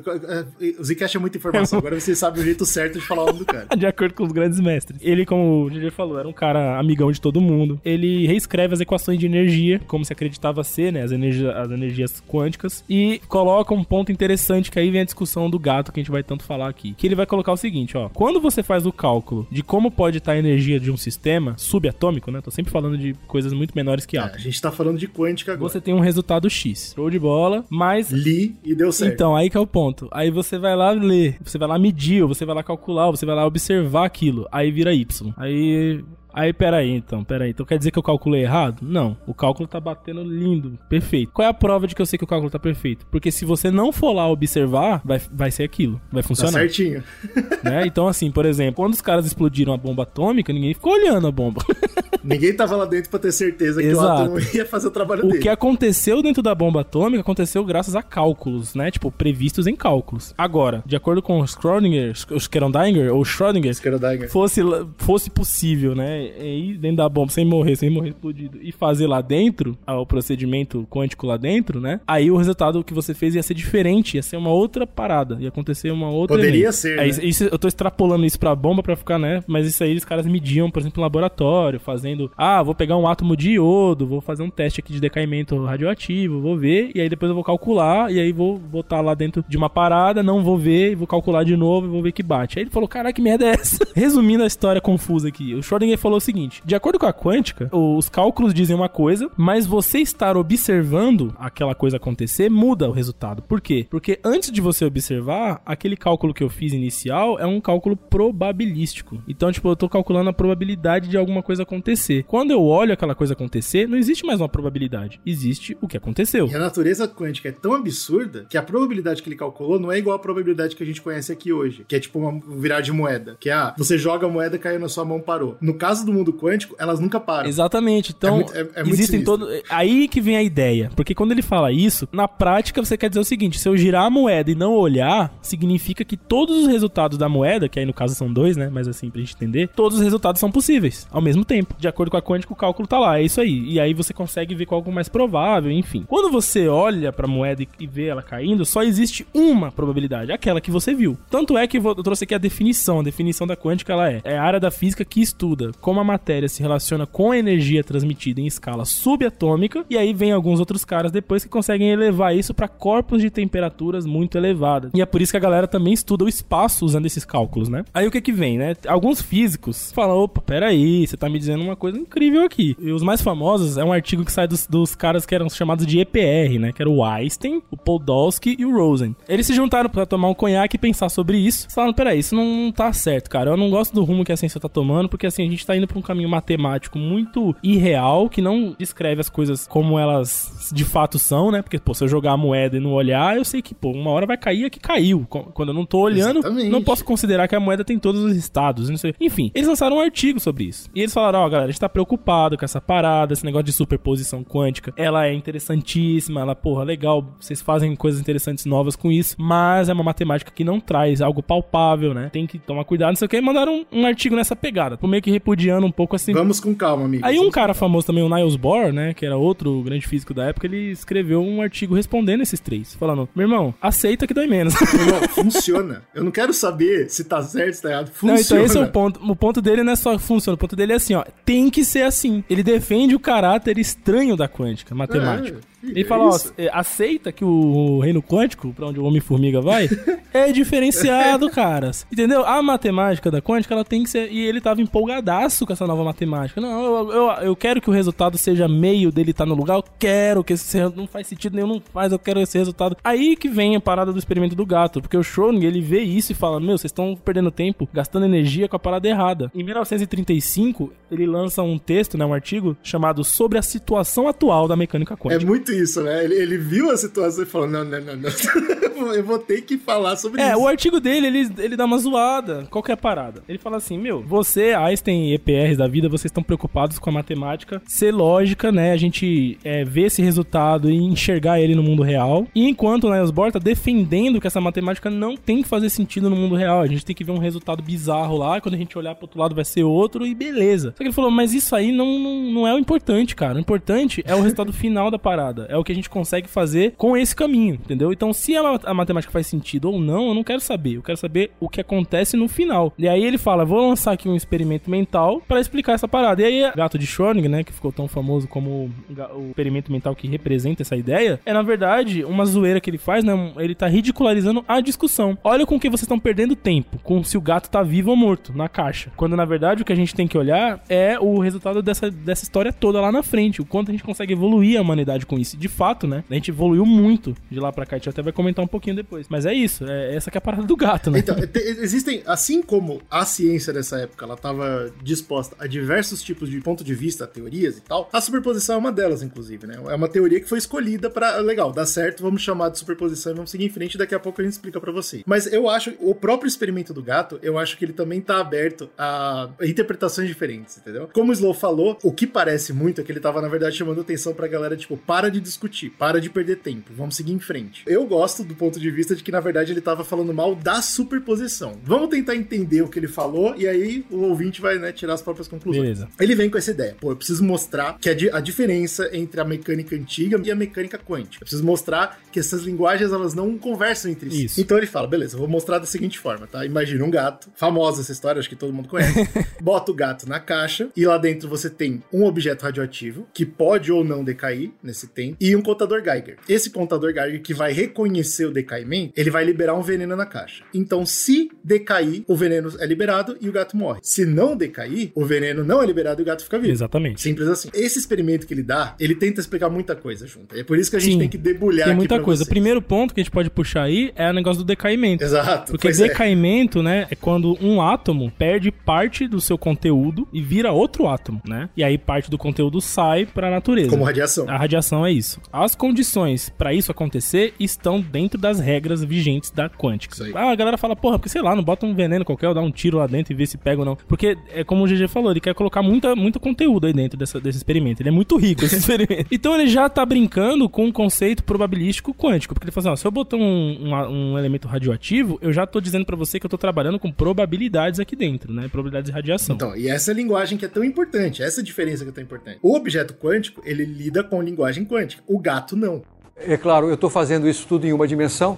S1: O Zcash é muita informação. Agora você sabe o jeito certo de falar o nome do cara.
S2: De acordo com os grandes mestres. Ele, como o DJ falou, era um cara amigão de todo mundo. Ele reescreve as equações de energia, como se acreditava ser, né? As, energia, as energias quânticas. E coloca um ponto interessante, que aí vem a discussão do gato, que a gente vai tanto falar aqui. Que ele vai colocar o seguinte, ó. Quando você faz o cálculo de como pode estar a energia de um sistema subatômico, né? Tô sempre falando de coisas muito menores que
S1: É,
S2: átomos.
S1: a gente tá falando de quântica agora.
S2: Você tem um resultado X. Show de bola, mas
S1: Li e deu certo.
S2: então, aí que é o ponto. Aí você vai lá ler, você vai lá medir, ou você vai lá calcular, ou você vai lá observar aquilo. Aí vira Y. Aí. Aí, peraí, então, peraí. Então quer dizer que eu calculei errado? Não. O cálculo tá batendo lindo, perfeito. Qual é a prova de que eu sei que o cálculo tá perfeito? Porque se você não for lá observar, vai, vai ser aquilo. Vai
S1: tá
S2: funcionar.
S1: certinho.
S2: né? Então, assim, por exemplo, quando os caras explodiram a bomba atômica, ninguém ficou olhando a bomba.
S1: Ninguém tava lá dentro pra ter certeza que
S2: Exato.
S1: o átomo ia fazer o trabalho
S2: O
S1: dele.
S2: que aconteceu dentro da bomba atômica aconteceu graças a cálculos, né? Tipo, previstos em cálculos. Agora, de acordo com o Schrödinger, o Schrödinger ou Schrödinger,
S1: Skerodinger.
S2: fosse, fosse possível, né? Ir dentro da bomba sem morrer, sem morrer explodido, e fazer lá dentro, ah, o procedimento quântico lá dentro, né? Aí o resultado que você fez ia ser diferente, ia ser uma outra parada, ia acontecer uma outra.
S1: Poderia
S2: evento.
S1: ser,
S2: É,
S1: né?
S2: isso- eu tô extrapolando isso pra bomba pra ficar, né? Mas isso aí os caras mediam, por exemplo, no laboratório, fazendo, ah, vou pegar um átomo de iodo, vou fazer um teste aqui de decaimento radioativo, vou ver, e aí depois eu vou calcular, e aí vou botar lá dentro de uma parada, não vou ver, e vou calcular de novo e vou ver que bate. Aí ele falou, caraca, que merda é essa? Resumindo a história confusa aqui, o Schrödinger falou o seguinte, de acordo com a quântica, os cálculos dizem uma coisa, mas você estar observando aquela coisa acontecer muda o resultado. Por quê? Porque antes de você observar, aquele cálculo que eu fiz inicial é um cálculo probabilístico. Então, tipo, eu tô calculando a probabilidade de alguma coisa acontecer. Quando eu olho aquela coisa acontecer, não existe mais uma probabilidade. Existe o que aconteceu.
S1: E a natureza quântica é tão absurda que a probabilidade que ele calculou não é igual à probabilidade que a gente conhece aqui hoje, que é tipo uma virar de moeda, que é ah, você joga a moeda, caiu na sua mão, parou. No caso do mundo quântico, elas nunca param.
S2: Exatamente. Então,
S1: É muito- é- é
S2: existem todo. Aí que vem a ideia. Porque quando ele fala isso, na prática você quer dizer o seguinte: se eu girar a moeda e não olhar, significa que todos os resultados da moeda, que aí no caso são dois, né? Mas assim, pra gente entender, todos os resultados são possíveis ao mesmo tempo. De acordo com a quântica, o cálculo tá lá. É isso aí. E aí você consegue ver qual é o mais provável, enfim. Quando você olha pra moeda e- vê ela caindo, só existe uma probabilidade, aquela que você viu. Tanto é que eu trouxe aqui a definição. A definição da quântica ela é, é a área da física que estuda como a matéria se relaciona com a energia transmitida em escala subatômica. E aí vem alguns outros caras depois que conseguem elevar isso pra corpos de temperaturas muito elevadas. E é por isso que a galera também estuda o espaço usando esses cálculos, né? Aí o que que vem, né? Alguns físicos falam, opa, peraí, você tá me dizendo uma coisa incrível aqui. E os mais famosos é um artigo que sai dos, dos caras que eram chamados de EPR, né? Que era o Einstein, o Podolsky e o Rosen. Eles se juntaram pra tomar um conhaque e pensar sobre isso. Falaram, peraí, isso não tá certo, cara. Eu não gosto do rumo que a ciência tá tomando, porque assim, a gente tá indo pra um caminho matemático muito irreal, que não descreve as coisas como elas de fato são, né? Porque, pô, se eu jogar a moeda e não olhar, eu sei que, pô, uma hora vai cair aqui caiu. Quando eu não tô olhando,
S1: Exatamente.
S2: não posso considerar que a moeda tem todos os estados, não sei. Enfim, eles lançaram um artigo sobre isso. E eles falaram, ó, galera, a gente tá preocupado com essa parada, esse negócio de superposição quântica. Ela é interessantíssima, ela, porra, legal, vocês fazem coisas interessantes novas com isso, mas é uma matemática que não traz algo palpável, né? Tem que tomar cuidado, não sei o que. E mandaram um, um artigo nessa pegada, meio que um pouco assim.
S1: Vamos com calma, amigo.
S2: Aí um cara famoso também, o Niels Bohr, né, que era outro grande físico da época, ele escreveu um artigo respondendo esses três, falando: "Meu irmão, aceita que dói menos".
S1: Não, funciona. Eu não quero saber se tá certo, se tá errado.
S2: Não,
S1: Funciona.
S2: então esse é o ponto. O ponto dele não é só funciona, o ponto dele é assim, ó, tem que ser assim. Ele defende o caráter estranho da quântica, matemática.
S1: É,
S2: Ele
S1: é
S2: fala, ó,
S1: isso.
S2: é, aceita que o reino quântico, pra onde o Homem-Formiga vai, é diferenciado, caras. Entendeu? A matemática da quântica, ela tem que ser. E ele tava empolgadaço com essa nova matemática. Não, eu, eu, eu quero que o resultado seja meio dele estar no lugar, eu quero que esse não faz sentido nenhum, não faz, eu quero esse resultado. Aí que vem a parada do experimento do gato, porque o Schrödinger, ele vê isso e fala: Meu, vocês estão perdendo tempo, gastando energia com a parada errada. Em 1935, ele lança um texto, né, um artigo, chamado Sobre a Situação Atual da Mecânica
S1: É
S2: Quântica.
S1: muito isso, né? Ele, ele viu a situação e falou: não, não, não, não. eu vou ter que falar sobre
S2: É,
S1: isso.
S2: o artigo dele, ele, ele dá uma zoada. Qual que é a parada? Ele fala assim, meu, você, Einstein e EPRs da vida, vocês estão preocupados com a matemática ser lógica, né? A gente é, ver esse resultado e enxergar ele no mundo real. E enquanto o Niles Bohr tá defendendo que essa matemática não tem que fazer sentido no mundo real. A gente tem que ver um resultado bizarro lá, quando a gente olhar pro outro lado vai ser outro, e beleza. Só que ele falou, mas isso aí não, não, não é o importante, cara. O importante é o resultado final da parada. É o que a gente consegue fazer com esse caminho, entendeu? Então, se a, a matemática faz sentido ou não, eu não quero saber. Eu quero saber o que acontece no final. E aí ele fala, vou lançar aqui um experimento mental pra explicar essa parada. E aí, gato de Schrödinger, né, que ficou tão famoso como o experimento mental que representa essa ideia, é na verdade uma zoeira que ele faz, né? Ele tá ridicularizando a discussão. Olha com que vocês estão perdendo tempo, com se o gato tá vivo ou morto na caixa. Quando na verdade o que a gente tem que olhar é o resultado dessa, dessa história toda lá na frente, o quanto a gente consegue evoluir a humanidade com isso. De fato, né? A gente evoluiu muito de lá pra cá, a gente até vai comentar um pouquinho depois. Mas é isso, é essa que é a parada do gato, né?
S1: Então, te- existem, assim como a ciência dessa época, ela estava disposta a diversos tipos de ponto de vista, teorias e tal, a superposição é uma delas, inclusive, né? É uma teoria que foi escolhida para legal, dá certo, vamos chamar de superposição e vamos seguir em frente, daqui a pouco a gente explica para vocês. Mas eu acho, o próprio experimento do gato, eu acho que ele também tá aberto a interpretações diferentes, entendeu? Como o Slow falou, o que parece muito é que ele tava, na verdade, chamando atenção pra galera, tipo, para de discutir, para de perder tempo, vamos seguir em frente. Eu gosto do ponto de vista de que, na verdade, ele tava falando mal da superposição. Vamos tentar entender o que ele falou e aí o ouvinte vai, né, tirar as próprias conclusões.
S2: Beleza.
S1: Ele vem com essa ideia, pô, eu preciso mostrar que a, a diferença entre a mecânica antiga e a mecânica quântica. Eu preciso mostrar que essas linguagens, elas não conversam entre si.
S2: Isso.
S1: Então ele fala, beleza, eu vou mostrar da seguinte forma, tá? Imagina um gato, famosa essa história, acho que todo mundo conhece. Bota o gato na caixa e lá dentro você tem um objeto radioativo que pode ou não decair nesse tempo e um contador Geiger. Esse contador Geiger que vai reconhecer o decaimento, ele vai liberar um veneno na caixa. Então, se decair, o veneno é liberado e o gato morre. Se não decair, o veneno não é liberado e o gato fica vivo.
S2: Exatamente.
S1: Simples assim. Esse experimento que ele dá, ele tenta explicar muita coisa junto. É por isso que a gente
S2: Sim.
S1: tem que debulhar
S2: Tem muita coisa. O
S1: vocês.
S2: primeiro ponto que a gente pode puxar aí é o negócio do decaimento.
S1: Exato.
S2: Porque
S1: é.
S2: decaimento, né, é quando um átomo perde parte do seu conteúdo e vira outro átomo, né? E aí parte do conteúdo sai para a natureza.
S1: Como radiação.
S2: A radiação é isso. As condições para isso acontecer estão dentro das regras vigentes da quântica. Ah, a galera fala, porra, porque sei lá, não bota um veneno qualquer, ou dá um tiro lá dentro e vê se pega ou não. Porque é como o GG falou, ele quer colocar muita, muito conteúdo aí dentro dessa- desse experimento. Ele é muito rico esse experimento. Então ele já tá brincando com um conceito probabilístico quântico. Porque ele fala assim, ó, se eu botar um, um, um elemento radioativo, eu já tô dizendo para você que eu tô trabalhando com probabilidades aqui dentro, né? Probabilidades de radiação.
S1: Então, e essa linguagem que é tão importante, essa diferença que é tão importante. O objeto quântico, ele lida com linguagem quântica. O gato não.
S5: É claro, eu estou fazendo isso tudo em uma dimensão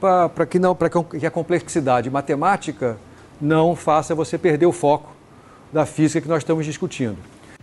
S5: para que não, para que a complexidade matemática não faça você perder o foco da física que nós estamos discutindo.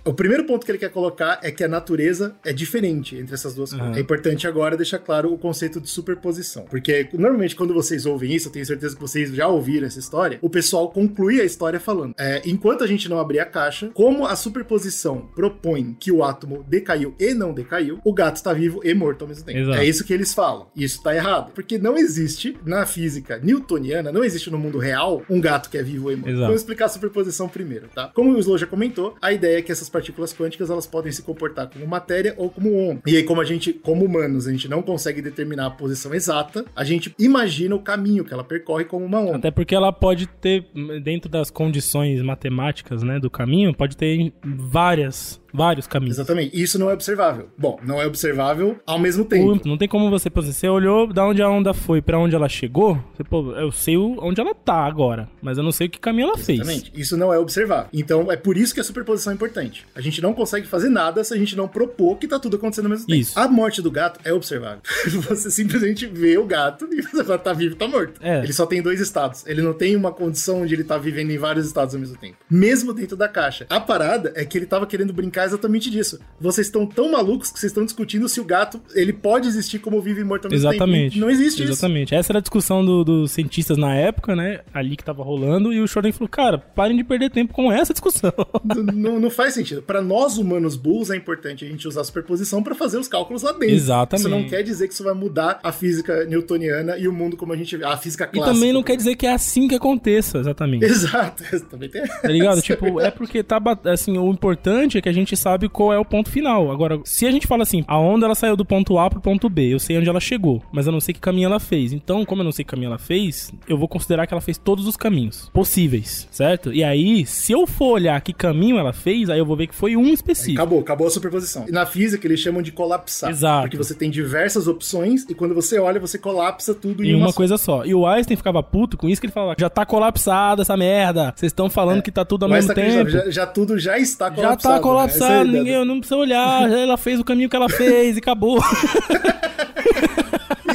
S1: O primeiro ponto que ele quer colocar é que a natureza é diferente entre essas duas coisas. É importante agora deixar claro o conceito de superposição. Porque normalmente quando vocês ouvem isso, eu tenho certeza que vocês já ouviram essa história, o pessoal conclui a história falando: é, enquanto a gente não abrir a caixa, como a superposição propõe que o átomo decaiu e não decaiu, o gato está vivo e morto ao mesmo tempo.
S2: Exato.
S1: É isso que eles falam. E isso tá errado. Porque não existe na física newtoniana, não existe no mundo real um gato que é vivo e morto.
S2: Exato.
S1: Vamos explicar a superposição primeiro, tá? Como o Slow já comentou, a ideia é que essas partículas quânticas elas podem se comportar como matéria ou como onda. E aí, como a gente, como humanos, a gente não consegue determinar a posição exata, a gente imagina o caminho que ela percorre como uma onda.
S2: Até porque ela pode ter, dentro das condições matemáticas, né, do caminho, pode ter várias, vários caminhos.
S1: Exatamente. Isso não é observável. Bom, não é observável ao mesmo tempo.
S2: Não tem como você, por exemplo, você olhou da onde a onda foi pra onde ela chegou, você, pô, eu sei onde ela tá agora, mas eu não sei o que caminho ela fez.
S1: Exatamente. Isso não é observável. Então é por isso que a superposição é importante. A gente não consegue fazer nada se a gente não propor que tá tudo acontecendo ao mesmo tempo.
S2: Isso.
S1: A morte do gato é observável. você simplesmente vê o gato e você fala, tá vivo, tá morto.
S2: É.
S1: Ele só tem dois estados. Ele não tem uma condição onde ele tá vivendo em vários estados ao mesmo tempo. Mesmo dentro da caixa. A parada é que ele tava querendo brincar exatamente disso. Vocês estão tão malucos que vocês estão discutindo se o gato ele pode existir como vive e mesmo
S2: Exatamente.
S1: Não existe isso.
S2: Exatamente. Essa era a discussão do- dos cientistas na época, né? Ali que tava rolando. E o Schrödinger falou, cara, parem de perder tempo com essa discussão.
S1: Não, não faz sentido. Para nós humanos bulls é importante a gente usar a superposição para fazer os cálculos lá dentro.
S2: Exatamente.
S1: Isso não quer dizer que isso vai mudar a física newtoniana e o mundo como a gente vê, a física
S2: e
S1: clássica.
S2: também não quer dizer que é assim que aconteça, exatamente.
S1: Exato, também tem.
S2: Tá ligado? tipo, é porque tá assim, o importante é que a gente gente sabe qual é o ponto final. Agora, se a gente fala assim, a onda ela saiu do ponto A pro ponto B, eu sei onde ela chegou, mas eu não sei que caminho ela fez. Então, como eu não sei que caminho ela fez, eu vou considerar que ela fez todos os caminhos possíveis, certo? E aí, se eu for olhar que caminho ela fez, aí eu vou ver que foi um específico.
S1: Acabou, acabou a superposição. E na física eles chamam de colapsar.
S2: Exato.
S1: Porque você tem diversas opções e quando você olha, você colapsa tudo em,
S2: Em uma
S1: só.
S2: coisa só. E o Einstein ficava puto com isso que ele falava: já tá colapsado essa merda. Vocês estão falando que tá tudo ao
S1: Mas
S2: mesmo
S1: tá
S2: tempo.
S1: já, já tudo já está
S2: Já
S1: colapsado.
S2: tá
S1: né? Essa é
S2: ninguém, não precisa olhar. Ela fez o caminho que ela fez e acabou.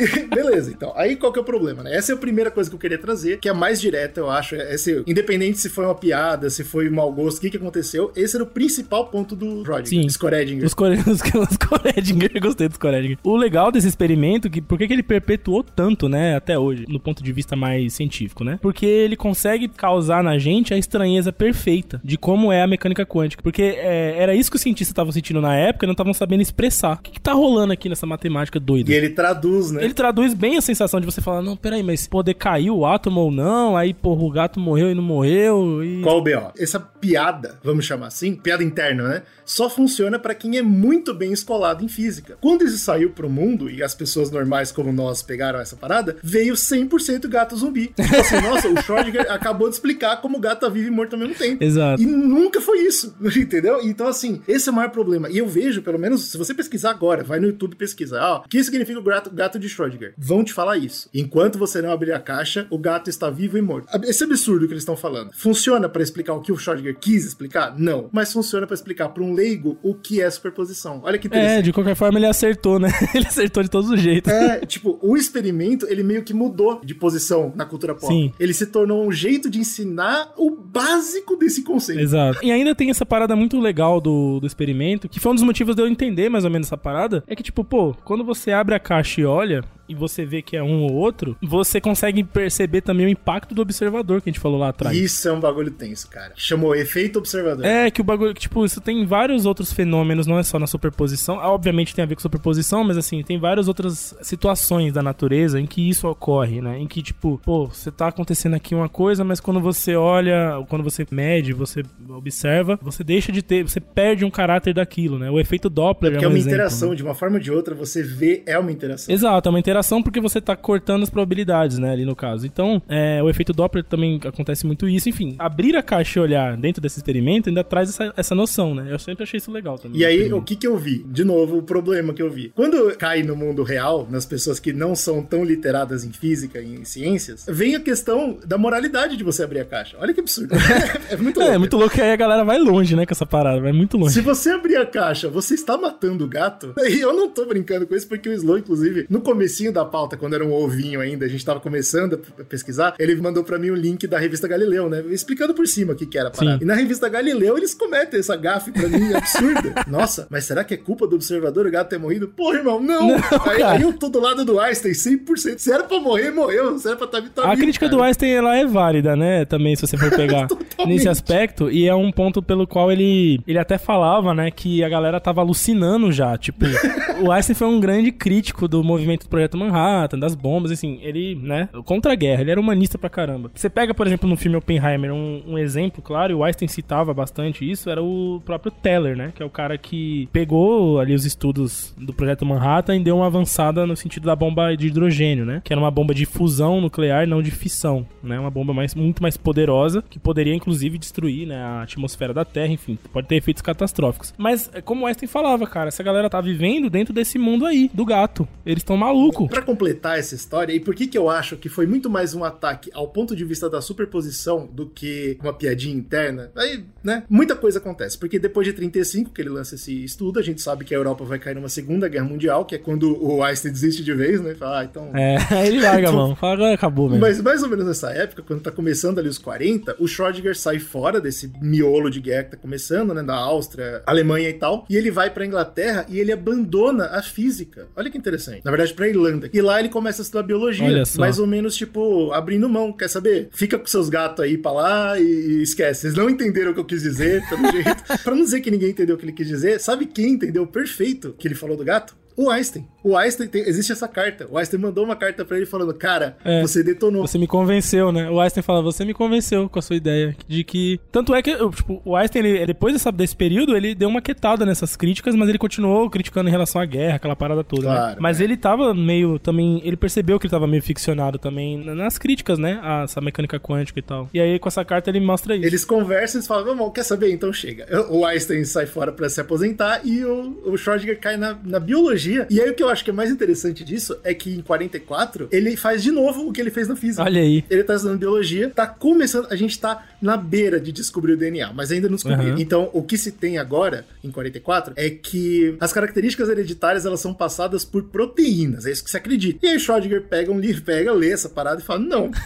S1: Beleza, então. Aí qual que é o problema, né? Essa é a primeira coisa que eu queria trazer, que é a mais direta, eu acho. É Esse, independente se foi uma piada, se foi um mau gosto, o que, que aconteceu, esse era o principal ponto do Rodinger,
S2: Sim.
S1: Skoredinger.
S2: Os, Core... os, os Coredinger, eu gostei dos Coredinger. O legal desse experimento, que por que que ele perpetuou tanto, né, até hoje, no ponto de vista mais científico, né? Porque ele consegue causar na gente a estranheza perfeita de como é a mecânica quântica. Porque é, era isso que os cientistas estavam sentindo na época e não estavam sabendo expressar. O que, que tá rolando aqui nessa matemática doida?
S1: E ele traduz, né?
S2: Ele traduz bem a sensação de você falar, não, peraí, mas poder caiu o átomo ou não, aí, porra, o gato morreu e não morreu, e...
S1: Qual o BO? Essa piada, vamos chamar assim, piada interna, né? Só funciona pra quem é muito bem escolado em física. Quando isso saiu pro mundo e as pessoas normais como nós pegaram essa parada, veio 100% gato zumbi. Tipo assim, nossa, o Schrödinger acabou de explicar como o gato tá vivo e morto ao mesmo tempo.
S2: Exato.
S1: E nunca foi isso, entendeu? Então, assim, esse é o maior problema. E eu vejo, pelo menos, se você pesquisar agora, vai no YouTube pesquisar, ó, o que significa o gato, gato de Schrödinger? Vão te falar isso. Enquanto você não abrir a caixa, o gato está vivo e morto. Esse absurdo que eles estão falando. Funciona pra explicar o que o Schrödinger quis explicar? Não. Mas funciona pra explicar pra um leigo o que é superposição. Olha que interessante.
S2: É, de qualquer forma ele acertou, né? ele acertou de todos os jeitos.
S1: É, tipo, o experimento, ele meio que mudou de posição na cultura pop.
S2: Sim.
S1: Ele se tornou um jeito de ensinar o básico desse conceito.
S2: Exato. E ainda tem essa parada muito legal do, do experimento, que foi um dos motivos de eu entender mais ou menos essa parada. É que, tipo, pô, quando você abre a caixa e olha, e você vê que é um ou outro, você consegue perceber também o impacto do observador que a gente falou lá atrás.
S1: Isso é um bagulho tenso, cara. Chamou efeito observador.
S2: É, que o bagulho, tipo, isso tem vários outros fenômenos, não é só na superposição. Ah, Obviamente tem a ver com superposição, mas assim, tem várias outras situações da natureza em que isso ocorre, né? Em que, tipo, pô, você tá acontecendo aqui uma coisa, mas quando você olha, quando você mede, você observa, você deixa de ter, você perde um caráter daquilo, né? O efeito Doppler
S1: Porque
S2: é
S1: é
S2: um
S1: uma
S2: exemplo,
S1: interação,
S2: né?
S1: de uma forma ou de outra, você vê, é uma interação.
S2: Exato, é uma interação porque você tá cortando as probabilidades, né, ali no caso. Então, é, o efeito Doppler também acontece muito isso. Enfim, abrir a caixa e olhar dentro desse experimento ainda traz essa, essa noção, né? Eu sempre achei isso legal também.
S1: E aí, o que que eu vi? De novo, o problema que eu vi. Quando cai no mundo real, nas pessoas que não são tão literadas em física e em ciências, vem a questão da moralidade de você abrir a caixa. Olha que absurdo. é muito
S2: É,
S1: louco.
S2: é muito louco que aí a galera vai longe, né, com essa parada, vai muito longe.
S1: Se você abrir a caixa, você está matando o gato? E eu não tô brincando com isso, porque o Slow, inclusive, no comecinho da pauta, quando era um ovinho ainda, a gente tava começando a pesquisar, ele mandou pra mim um link da revista Galileu, né? Explicando por cima o que que era a parada.
S2: Sim.
S1: E na revista Galileu, eles cometem essa gafe pra mim absurda. Nossa, mas será que é culpa do observador o gato ter morrido? Porra, irmão, não! aí,
S2: cara.
S1: aí eu tô do lado do Einstein, 100%. Se era pra morrer, morreu. Se era pra estar tá, tá
S2: A
S1: vivo,
S2: crítica
S1: cara.
S2: do Einstein ela é válida, né? Também, se você for pegar nesse aspecto. E é um ponto pelo qual ele, ele até falava, né? Que a galera tava alucinando já. Tipo, o Einstein foi um grande crítico do movimento Projeto Manhattan, das bombas, assim. Ele, né? Contra a guerra, ele era humanista pra caramba. Você pega, por exemplo, no filme Oppenheimer, um, um exemplo, claro, e o Einstein citava bastante isso, era o próprio Teller, né? Que é o cara que pegou ali os estudos do Projeto Manhattan e deu uma avançada no sentido da bomba de hidrogênio, né? Que era uma bomba de fusão nuclear, não de fissão, né? Uma bomba mais, muito mais poderosa, que poderia inclusive destruir né, a atmosfera da Terra, enfim, pode ter efeitos catastróficos. Mas, é como o Einstein falava, cara, essa galera tá vivendo dentro desse mundo aí, do gato. Eles estão malucos.
S1: Pra completar essa história, e por que que eu acho que foi muito mais um ataque ao ponto de vista da superposição do que uma piadinha interna, aí, né, muita coisa acontece. Porque depois de 35, que ele lança esse estudo, a gente sabe que a Europa vai cair numa segunda guerra mundial, que é quando o Einstein desiste de vez, né, fala, ah, então...
S2: É, ele larga a mão. Fala, agora acabou mesmo.
S1: Mas mais ou menos nessa época, quando tá começando ali os 40, o Schrödinger sai fora desse miolo de guerra que tá começando, né, da Áustria, Alemanha e tal, e ele vai pra Inglaterra e ele abandona a física. Olha que interessante. Na verdade, pra Irlanda. E lá ele começa a estudar biologia, mais ou menos, tipo, abrindo mão, quer saber? Fica com seus gatos aí pra lá e esquece. Vocês não entenderam o que eu quis dizer, pelo jeito. pra não dizer que ninguém entendeu o que ele quis dizer, sabe quem entendeu perfeito o que ele falou do gato? O Einstein. O Einstein, tem, existe essa carta. O Einstein mandou uma carta pra ele falando, cara,
S2: É.
S1: você detonou.
S2: Você me convenceu, né? O Einstein fala, você me convenceu com a sua ideia de que... Tanto é que, tipo, o Einstein, ele- depois dessa- desse período, ele deu uma quietada nessas críticas, mas ele continuou criticando em relação à guerra, aquela parada toda, né?
S1: Claro,
S2: Mas
S1: é.
S2: ele tava meio, também, ele percebeu que ele tava meio ficcionado também nas críticas, né? A essa mecânica quântica e tal. E aí, com essa carta, ele mostra isso.
S1: Eles conversam e falam, vamos, quer saber? Então chega. O Einstein sai fora pra se aposentar e o, o Schrödinger cai na, na biologia. E aí o que eu acho que é mais interessante disso é que em 44 ele faz de novo o que ele fez na física.
S2: Olha aí.
S1: Ele tá estudando biologia, tá começando, a gente tá na beira de descobrir o DNA, mas ainda não descobriu.
S2: Aham.
S1: Então, o que se tem agora, em 44, é que as características hereditárias, elas são passadas por proteínas, é isso que se acredita. E aí Schrödinger pega um livro, pega, lê essa parada e fala, não.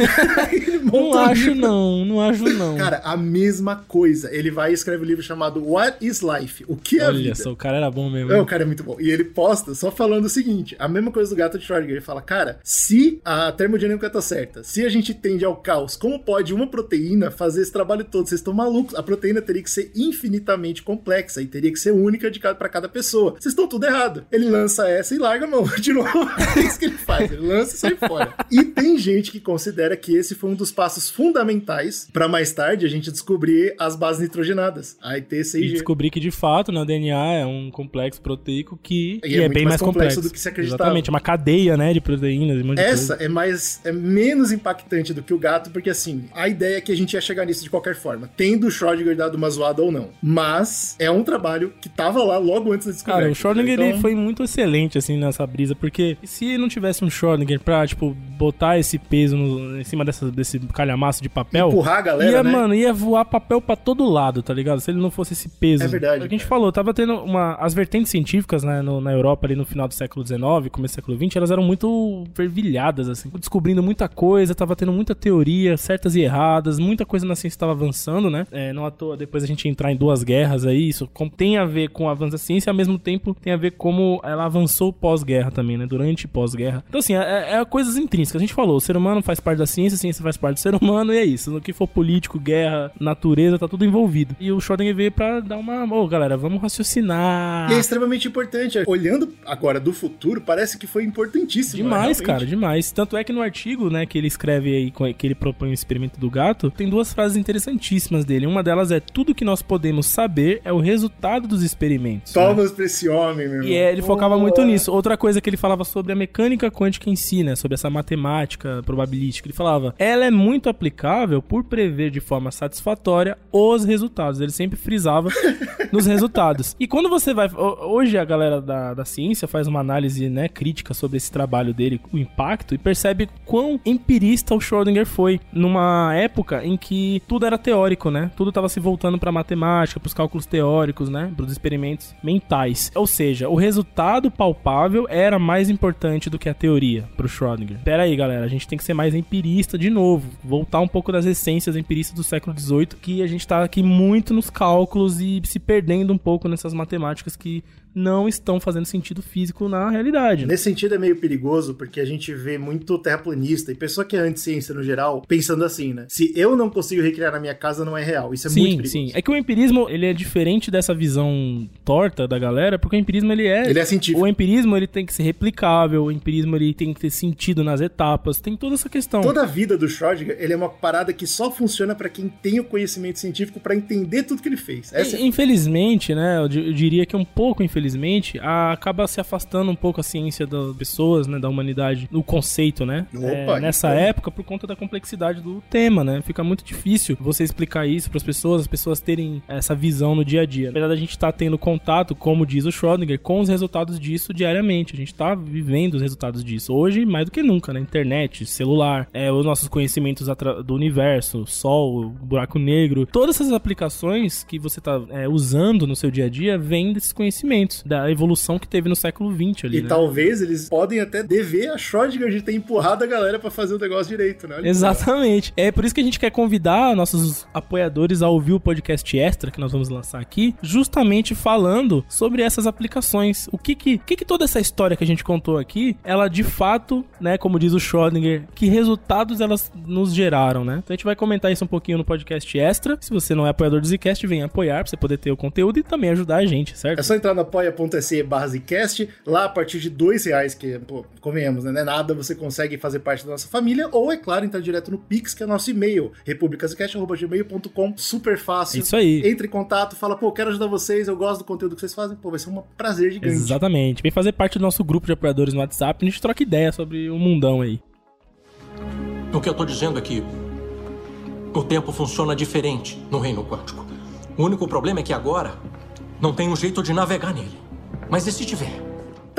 S2: Não
S1: um
S2: acho não, não acho não.
S1: Cara, a mesma coisa. Ele vai e escreve um livro chamado What is Life? O que é a
S2: Olha
S1: vida?
S2: só, o cara era bom mesmo.
S1: É, o cara é muito bom. E ele posta só falando o seguinte: a mesma coisa do gato de Schrödinger. Ele fala, cara, se a termodinâmica tá certa, se a gente tende ao caos, como pode uma proteína fazer esse trabalho todo? Vocês estão malucos. A proteína teria que ser infinitamente complexa e teria que ser única de cada, pra cada pessoa. Vocês estão tudo errado. Ele lança essa e larga a mão de novo. é isso que ele faz. Ele lança e sai fora. E tem gente que considera que esse foi um dos passos fundamentais pra mais tarde a gente descobrir as bases nitrogenadas, a ET,
S2: E
S1: e G.
S2: descobri que de fato né, o DNA é um complexo proteico que,
S1: é
S2: é, bem
S1: mais
S2: mais
S1: complexo
S2: complexo.
S1: do que se acreditava.
S2: Exatamente, é uma cadeia, né, de proteínas e um monte
S1: Essa é mais é menos impactante do que o gato, porque assim, a ideia é que a gente ia chegar nisso de qualquer forma, tendo o Schrödinger dado uma zoada ou não. Mas é um trabalho que tava lá logo antes da descoberta.
S2: Cara, o Schrödinger
S1: Então,
S2: foi muito excelente, assim, nessa brisa, porque se não tivesse um Schrödinger pra, tipo, botar esse peso no- em cima dessa, desse calhamaço de papel...
S1: empurrar a galera,
S2: ia,
S1: né?
S2: mano, ia voar papel pra todo lado, tá ligado? Se ele não fosse esse peso.
S1: É verdade,
S2: o que a gente
S1: cara.
S2: falou, tava tendo uma... As vertentes científicas, né, no- na Europa, ali no final do século XIX, começo do século XX, elas eram muito fervilhadas, assim. Descobrindo muita coisa, tava tendo muita teoria, certas e erradas, muita coisa na ciência tava avançando, né? É, não à toa, depois a gente entrar em duas guerras aí, isso tem a ver com o avanço da ciência ao mesmo tempo tem a ver como ela avançou pós-guerra também, né? Durante pós-guerra. Então, assim, é, é coisas intrínsecas. A gente falou, o ser humano faz parte da ciência, a ciência faz parte do ser humano e é isso. No que for político, guerra, natureza, tá tudo envolvido. E o Schrödinger veio pra dar uma... Ô, galera, vamos raciocinar.
S1: E é extremamente importante. Olhando agora do futuro, parece que foi importantíssimo. né?
S2: Demais,
S1: Realmente.
S2: cara, demais. Tanto é que no artigo, né, que ele escreve aí, com- que ele propõe o experimento do gato, tem duas frases interessantíssimas dele. Uma delas é: tudo que nós podemos saber é o resultado dos experimentos. né?
S1: Palmas pra esse homem, meu irmão.
S2: E é, ele focava
S1: Oh.
S2: muito nisso. Outra coisa que ele falava sobre a mecânica quântica em si, né? Sobre essa matemática probabilística. Ele falava, ela é muito aplicável por prever de forma satisfatória os resultados. Ele sempre frisava nos resultados. E quando você vai... ho- Hoje a galera da, da ciência faz uma análise né, crítica sobre esse trabalho dele, o impacto, e percebe quão empirista o Schrödinger foi numa época em que tudo era teórico, né? Tudo estava se voltando para matemática, para os cálculos teóricos, né? Para os experimentos mentais. Ou seja, o resultado palpável era mais importante do que a teoria pro Schrödinger. Pera aí, galera, a gente tem que ser mais empirista de novo, voltar um pouco das essências empiristas do século XVIII, que a gente tá aqui muito nos cálculos e se perdendo um pouco nessas matemáticas que não estão fazendo sentido físico na realidade. né?
S1: Nesse sentido é meio perigoso, porque a gente vê muito terraplanista e pessoa que é anti-ciência no geral, pensando assim, né? Se eu não consigo recriar na minha casa, não é real. Isso é muito
S2: Sim,
S1: perigoso.
S2: sim. É que o empirismo, ele é diferente dessa visão torta da galera, porque o empirismo, ele é...
S1: Ele é científico.
S2: O empirismo, ele tem que ser replicável, o empirismo, ele tem que ter sentido nas etapas, tem toda essa questão.
S1: Toda a vida do Schrödinger, ele é uma parada que só funciona pra quem tem o conhecimento científico pra entender tudo que ele fez. Essa é
S2: Infelizmente, né, eu, di- eu diria que um pouco infelizmente, a- acaba se afastando um pouco a ciência das pessoas, né, da humanidade, do conceito, né,
S1: Opa,
S2: é, nessa
S1: então.
S2: época por conta da complexidade do tema, né, fica muito difícil você explicar isso para as pessoas, as pessoas terem essa visão no dia a dia. Apesar da gente estar tendo contato, como diz o Schrödinger, com os resultados disso diariamente, a gente está vivendo os resultados disso hoje mais do que nunca, né, internet, celular, é, os nossos conhecimentos do universo, sol, buraco negro, todas essas aplicações que você está usando no seu dia a dia vêm desses conhecimentos, da evolução que teve no século XX ali,
S1: E
S2: né?
S1: talvez eles podem até dever a Schrödinger de ter empurrado a galera pra fazer o negócio direito, né? Olha
S2: Exatamente. É por isso que a gente quer convidar nossos apoiadores a ouvir o podcast extra que nós vamos lançar aqui, justamente falando sobre essas aplicações. O que que, que, que toda essa história que a gente contou aqui, ela de fato, né, como diz o Schrödinger, que resultados elas nos geraram, né? Então a gente vai comentar isso um pouquinho no podcast extra. Se você não é apoiador do Zcast, vem apoiar pra você poder ter o conteúdo e também ajudar a gente, certo?
S1: É só entrar no apoia.se barra Zcast. Lá, a partir de dois reais, que, pô, convenhamos, né? Não é nada, você consegue fazer parte da nossa família. Ou, é claro, entrar direto no Pix, que é o nosso e-mail, republicascast.gmail.com. Super fácil.
S2: Isso aí.
S1: Entre em contato, fala, pô, quero ajudar vocês, eu gosto do conteúdo que vocês fazem. Pô, vai ser um prazer gigante.
S2: Exatamente. Vem fazer parte do nosso grupo de apoiadores no WhatsApp e a gente troca ideia sobre o mundão aí.
S6: O que eu tô dizendo é que o tempo funciona diferente no reino quântico. O único problema é que agora não tem um jeito de navegar nele. Mas e se tiver?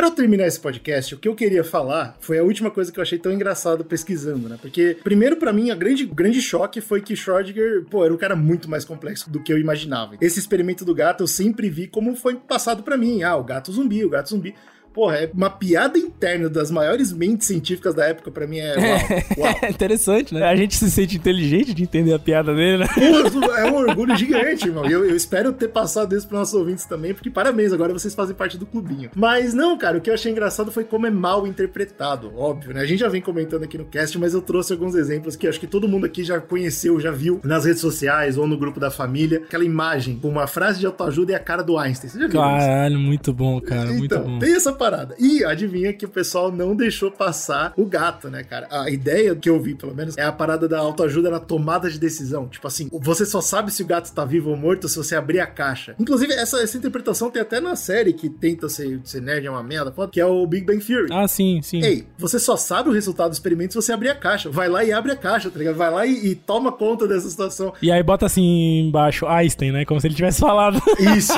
S1: Eu terminar esse podcast, o que eu queria falar foi a última coisa que eu achei tão engraçado pesquisando, né? Porque, primeiro, pra mim, a grande, grande choque foi que Schrödinger, pô, era um cara muito mais complexo do que eu imaginava. Esse experimento do gato eu sempre vi como foi passado pra mim. Ah, o gato zumbi, o gato zumbi porra, é uma piada interna das maiores mentes científicas da época, pra mim é. Uau, uau.
S2: É interessante, né? A gente se sente inteligente de entender a piada dele, né?
S1: Porra, é um orgulho gigante, irmão. E eu, eu, espero ter passado isso pros nossos ouvintes também, porque parabéns, agora vocês fazem parte do clubinho. Mas não, cara, o que eu achei engraçado foi como é mal interpretado, óbvio, né? A gente já vem comentando aqui no cast, mas eu trouxe alguns exemplos que acho que todo mundo aqui já conheceu, já viu nas redes sociais ou no grupo da família. Aquela imagem com uma frase de autoajuda e a cara do Einstein. Você já viu
S2: Caralho, isso? muito bom, cara, muito
S1: então,
S2: bom.
S1: Tem essa parada. E adivinha que o pessoal não deixou passar o gato, né, cara? A ideia que eu vi, pelo menos, é a parada da autoajuda na tomada de decisão. Tipo assim, você só sabe se o gato tá vivo ou morto se você abrir a caixa. Inclusive, essa, essa interpretação tem até na série que tenta ser, ser nerd, é uma merda, que é o Big Bang Theory.
S2: Ah, sim, sim.
S1: Ei, você só sabe o resultado do experimento se você abrir a caixa. Vai lá e abre a caixa, tá ligado? Vai lá e, e toma conta dessa situação.
S2: E aí bota assim embaixo Einstein, né? Como se ele tivesse falado.
S1: Isso.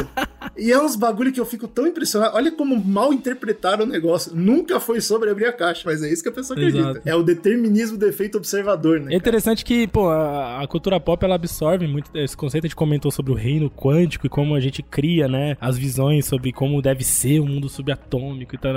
S1: E é uns bagulho que eu fico tão impressionado. Olha como mal interpretaram o negócio. Nunca foi sobre abrir a caixa, mas é isso que a pessoa acredita.
S2: Exato.
S1: É o determinismo do efeito observador, né?
S2: É interessante que, pô, a, a cultura pop ela absorve muito esse conceito. A gente comentou sobre o reino quântico e como a gente cria, né, as visões sobre como deve ser o mundo subatômico e tal.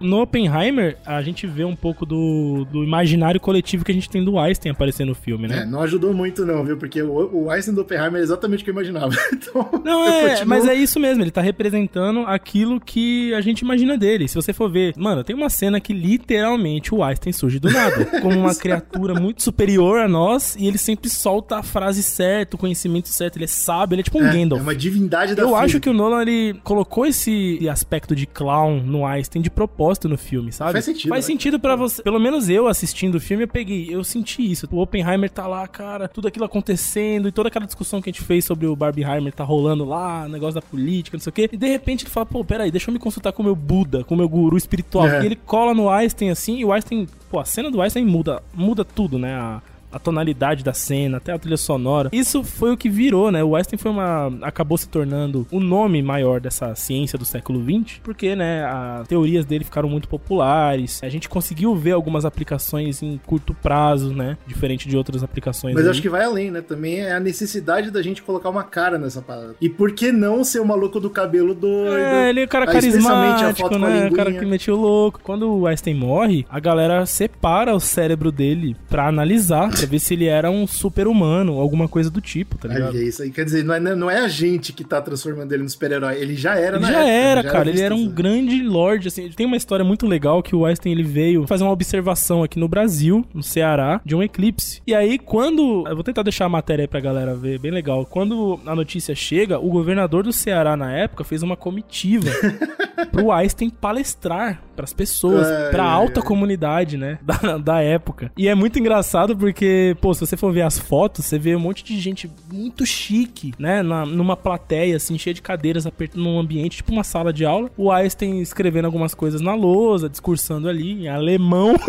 S2: No Oppenheimer, a gente vê um pouco do, do imaginário coletivo que a gente tem do Einstein aparecer no filme, né?
S1: É, não ajudou muito, não, viu? Porque o, o Einstein do Oppenheimer é exatamente o que eu imaginava. Então,
S2: não, é,
S1: continuo-
S2: mas é isso mesmo, ele tá representando aquilo que a gente imagina dele. Se você for ver, mano, tem uma cena que literalmente o Einstein surge do nada, como uma criatura muito superior a nós, e ele sempre solta a frase certa, o conhecimento certo, ele é sábio, ele é tipo um
S1: é,
S2: Gandalf.
S1: é uma divindade da
S2: Eu acho que o Nolan ele colocou esse aspecto de clown no Einstein de propósito no filme, sabe?
S1: Faz sentido,
S2: Faz
S1: né?
S2: sentido pra você. Pelo menos eu assistindo o filme, eu peguei, eu senti isso. O Oppenheimer tá lá, cara, tudo aquilo acontecendo e toda aquela discussão que a gente fez sobre o Barbieheimer tá rolando lá, negócio da política, não sei o quê. E de repente ele fala, pô, peraí, deixa eu me consultar com o meu Buda, com o meu guru espiritual.
S1: É.
S2: E ele cola no Einstein assim, e o Einstein, pô, a cena do Einstein muda, muda tudo, né? A, a tonalidade da cena, até a trilha sonora. Isso foi o que virou, né? O Einstein foi uma. acabou se tornando o nome maior dessa ciência do século XX, porque, né, as teorias dele ficaram muito populares. A gente conseguiu ver algumas aplicações em curto prazo, né? Diferente de outras aplicações.
S1: Mas
S2: aí.
S1: acho que vai além, né? Também é a necessidade da gente colocar uma cara nessa parada. E por que não ser o maluco do cabelo doido?
S2: É, ele é o cara
S1: Ah, especialmente a
S2: carismático,
S1: a
S2: né? O cara que metiu louco. Quando o Einstein morre, a galera separa o cérebro dele pra analisar, pra ver se ele era um super-humano, alguma coisa do tipo, tá ligado?
S1: Olha isso aí. Quer dizer, não é, não é a gente que tá transformando ele no super-herói. Ele já era
S2: Ele
S1: na
S2: já
S1: época,
S2: era,
S1: já
S2: cara. Ele
S1: visto
S2: era um
S1: isso.
S2: grande lord, assim. Tem uma história muito legal que o Einstein ele veio fazer uma observação aqui no Brasil, no Ceará, de um eclipse. E aí, quando. Eu vou tentar deixar a matéria aí pra galera ver, bem legal. Quando a notícia chega, o governador do Ceará na época fez uma comitiva pro Einstein palestrar pras pessoas,
S1: Ai,
S2: pra
S1: ai,
S2: alta
S1: ai.
S2: comunidade, né? Da, da época. E é muito engraçado porque, pô, se você for ver as fotos, você vê um monte de gente muito chique, né? Na, numa plateia, assim, cheia de cadeiras, apertando num ambiente, tipo uma sala de aula. O Einstein escrevendo algumas coisas na lousa, discursando ali em alemão.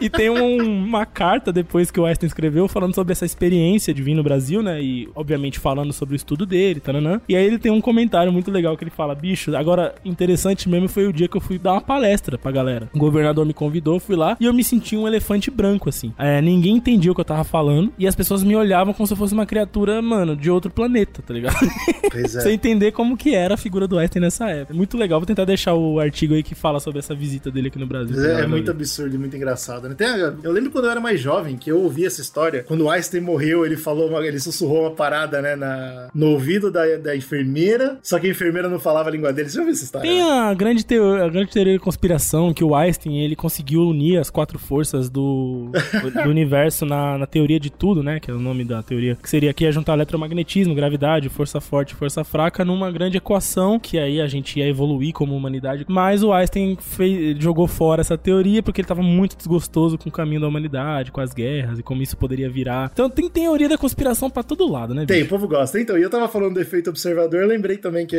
S2: E tem um- uma carta depois que o Einstein escreveu falando sobre essa experiência de vir no Brasil, né? E, obviamente, falando sobre o estudo dele, taranã. E aí ele tem um comentário muito legal que ele fala: Bicho, agora, interessante mesmo foi o dia que eu fui dar uma palestra pra galera. O governador me convidou, fui lá e eu me senti um elefante branco, assim. É, ninguém entendia o que eu tava falando e as pessoas me olhavam como se eu fosse uma criatura, mano, de outro planeta, tá ligado?
S1: Pois é.
S2: Você entender como que era a figura do Einstein nessa época. Muito legal. Vou tentar deixar o artigo aí que fala sobre essa visita dele aqui no Brasil.
S1: É, é muito absurdo e muito engraçado, né? Tem eu lembro quando eu era mais jovem que eu ouvi essa história. Quando o Einstein morreu, ele falou, uma- ele sussurrou uma parada, né, na, no ouvido da, da enfermeira. Só que a enfermeira não falava a língua dele. Você já ouviu essa história?
S2: Tem
S1: né?
S2: a grande teoria, grande teoria de conspiração que o Einstein ele conseguiu unir as quatro forças do, do universo na, na teoria de tudo, né? Que é o nome da teoria. Que seria aqui ia juntar eletromagnetismo, gravidade, força forte, força fraca numa grande equação que aí a gente ia evoluir como humanidade. Mas o Einstein fez, jogou fora essa teoria porque ele estava muito desgostoso com o caminho da humanidade, com as guerras e como isso poderia virar. Então tem teoria da conspiração para todo lado, né?
S1: Tem, o povo gosta. Então, e eu tava falando do efeito observador, lembrei também que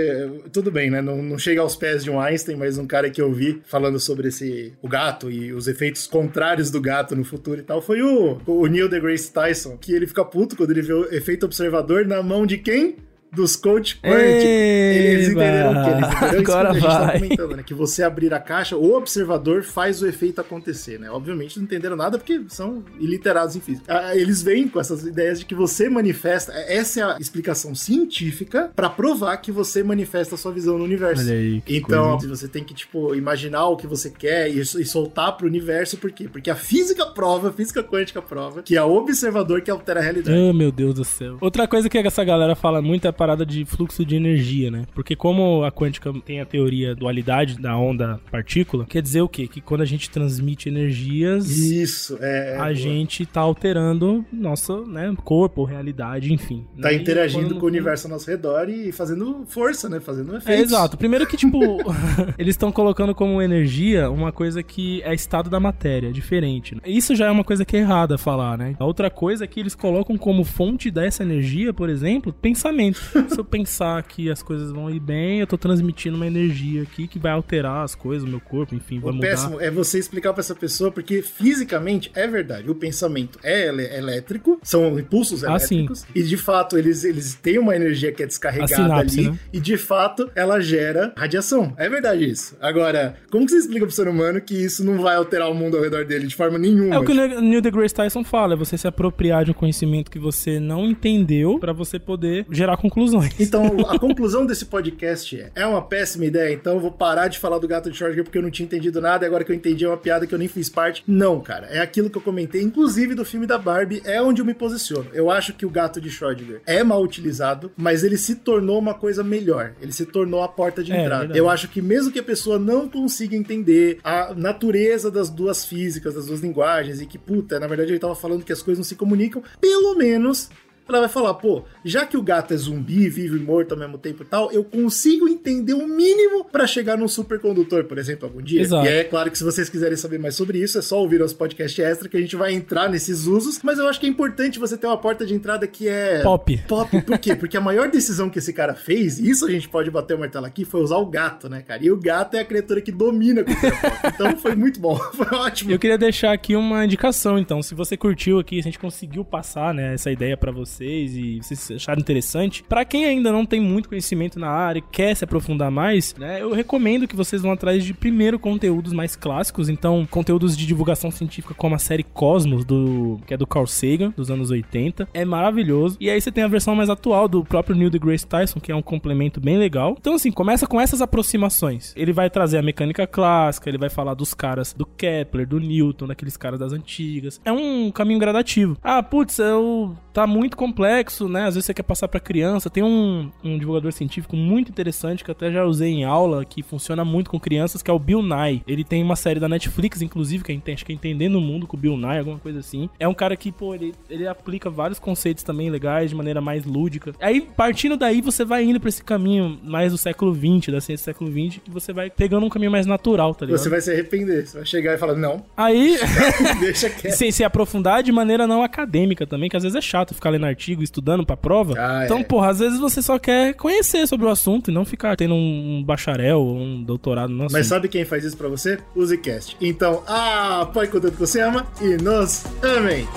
S1: tudo bem, né? Não, não chega aos pés de um Einstein, mas um cara que eu vi falando sobre esse o gato e os efeitos contrários do gato no futuro e tal foi o, o Neil deGrasse Tyson, que ele fica puto quando ele vê o efeito observador na mão de quem? Dos coach quânticos. Eles entenderam o quê? Eles entenderam
S2: Agora
S1: isso que a gente
S2: vai.
S1: tá comentando, né? Que você abrir a caixa, o observador faz o efeito acontecer, né? Obviamente não entenderam nada porque são iliterados em física. Ah, Eles vêm com essas ideias de que você manifesta. Essa é a explicação científica pra provar que você manifesta a sua visão no universo.
S2: Olha aí, que
S1: Então,
S2: coisa.
S1: você tem que, tipo, imaginar o que você quer e, e soltar pro universo, por quê? Porque a física prova, a física quântica prova, que é o observador que altera a realidade.
S2: Oh, meu Deus do céu. Outra coisa que essa galera fala muito é parada de fluxo de energia, né? Porque como a quântica tem a teoria dualidade da onda partícula, quer dizer o quê? Que quando a gente transmite energias,
S1: Isso, é.
S2: a
S1: boa.
S2: gente tá alterando nosso né, corpo, realidade, enfim.
S1: Tá
S2: E
S1: interagindo
S2: quando-
S1: com o universo ao nosso redor e fazendo força, né? Fazendo
S2: É,
S1: efeitos.
S2: exato. Primeiro que, tipo, eles estão colocando como energia uma coisa que é estado da matéria, diferente. né? Isso já é uma coisa que é errada falar, né? A outra coisa é que eles colocam como fonte dessa energia, por exemplo, pensamento. Se eu pensar que as coisas vão ir bem, eu tô transmitindo uma energia aqui que vai alterar as coisas, o meu corpo, enfim, vai
S1: O
S2: mudar.
S1: péssimo é você explicar pra essa pessoa, porque fisicamente é verdade, o pensamento é ele- elétrico, são impulsos
S2: Ah,
S1: elétricos, e de fato eles, eles têm uma energia que é descarregada
S2: sinapse,
S1: ali,
S2: né?
S1: e de fato ela gera radiação. É verdade isso. Agora, como que você explica pro ser humano que isso não vai alterar o mundo ao redor dele de forma nenhuma?
S2: É o que o Ne- Neil deGrasse Tyson fala, é você se apropriar de um conhecimento que você não entendeu pra você poder gerar conclusões.
S1: Então, a conclusão desse podcast é: é uma péssima ideia, então eu vou parar de falar do gato de Schrödinger porque eu não tinha entendido nada e agora que eu entendi é uma piada que eu nem fiz parte. Não, cara. É aquilo que eu comentei, inclusive do filme da Barbie, é onde eu me posiciono. Eu acho que o gato de Schrödinger é mal utilizado, mas ele se tornou uma coisa melhor. Ele se tornou a porta de
S2: É,
S1: entrada.
S2: verdade.
S1: eu acho que mesmo que a pessoa não consiga entender a natureza das duas físicas, das duas linguagens, e que, puta, na verdade ele tava falando que as coisas não se comunicam, pelo menos ela vai falar, pô, já que o gato é zumbi, vive e morto ao mesmo tempo e tal, eu consigo entender o mínimo pra chegar num supercondutor, por exemplo, algum dia.
S2: Exato.
S1: E é claro que se vocês quiserem saber mais sobre isso, é só ouvir os podcasts extra que a gente vai entrar nesses usos, mas eu acho que é importante você ter uma porta de entrada que é
S2: Pop.
S1: Pop, por quê? Porque a maior decisão que esse cara fez, e isso a gente pode bater o martelo aqui, foi usar o gato, né, cara? E o gato é a criatura que domina cultura pop. Então foi muito bom, foi ótimo.
S2: Eu queria deixar aqui uma indicação, então. Se você curtiu aqui, se a gente conseguiu passar, né, essa ideia pra vocês e vocês acharam interessante, pra quem ainda não tem muito conhecimento na área e quer se aprofundar mais, né, eu recomendo que vocês vão atrás de primeiro conteúdos mais clássicos, então conteúdos de divulgação científica como a série Cosmos do que é do Carl Sagan dos anos 80, é maravilhoso. E aí você tem a versão mais atual do próprio Neil deGrasse Tyson, que é um complemento bem legal. Então assim, começa com essas aproximações. Ele vai trazer a mecânica clássica, ele vai falar dos caras do Kepler, do Newton, daqueles caras das antigas. É um caminho gradativo. Ah, putz, eu tá muito complexo, né? Às vezes você quer passar pra criança. Tem um, um divulgador científico muito interessante que eu até já usei em aula, que funciona muito com crianças, que é o Bill Nye. Ele tem uma série da Netflix, inclusive, que acho que é Entendendo o Mundo com o Bill Nye, alguma coisa assim. É um cara que, pô, ele, ele aplica vários conceitos também legais de maneira mais lúdica. Aí, partindo daí, você vai indo pra esse caminho mais do século XX, da ciência do século XX, que você vai pegando um caminho mais natural, tá ligado?
S1: Você vai se arrepender, você vai chegar e falar, não,
S2: Aí,
S1: deixa quieto.
S2: sem se aprofundar de maneira não acadêmica também, que às vezes é chato ficar lendo artigo, estudando pra prova.
S1: Ah,
S2: então,
S1: é.
S2: porra, às vezes você só quer conhecer sobre o assunto e não ficar tendo um bacharel ou um doutorado no assunto.
S1: Mas sabe quem faz isso pra você? O Zcast. Então, apoie o conteúdo que você ama e nos amem!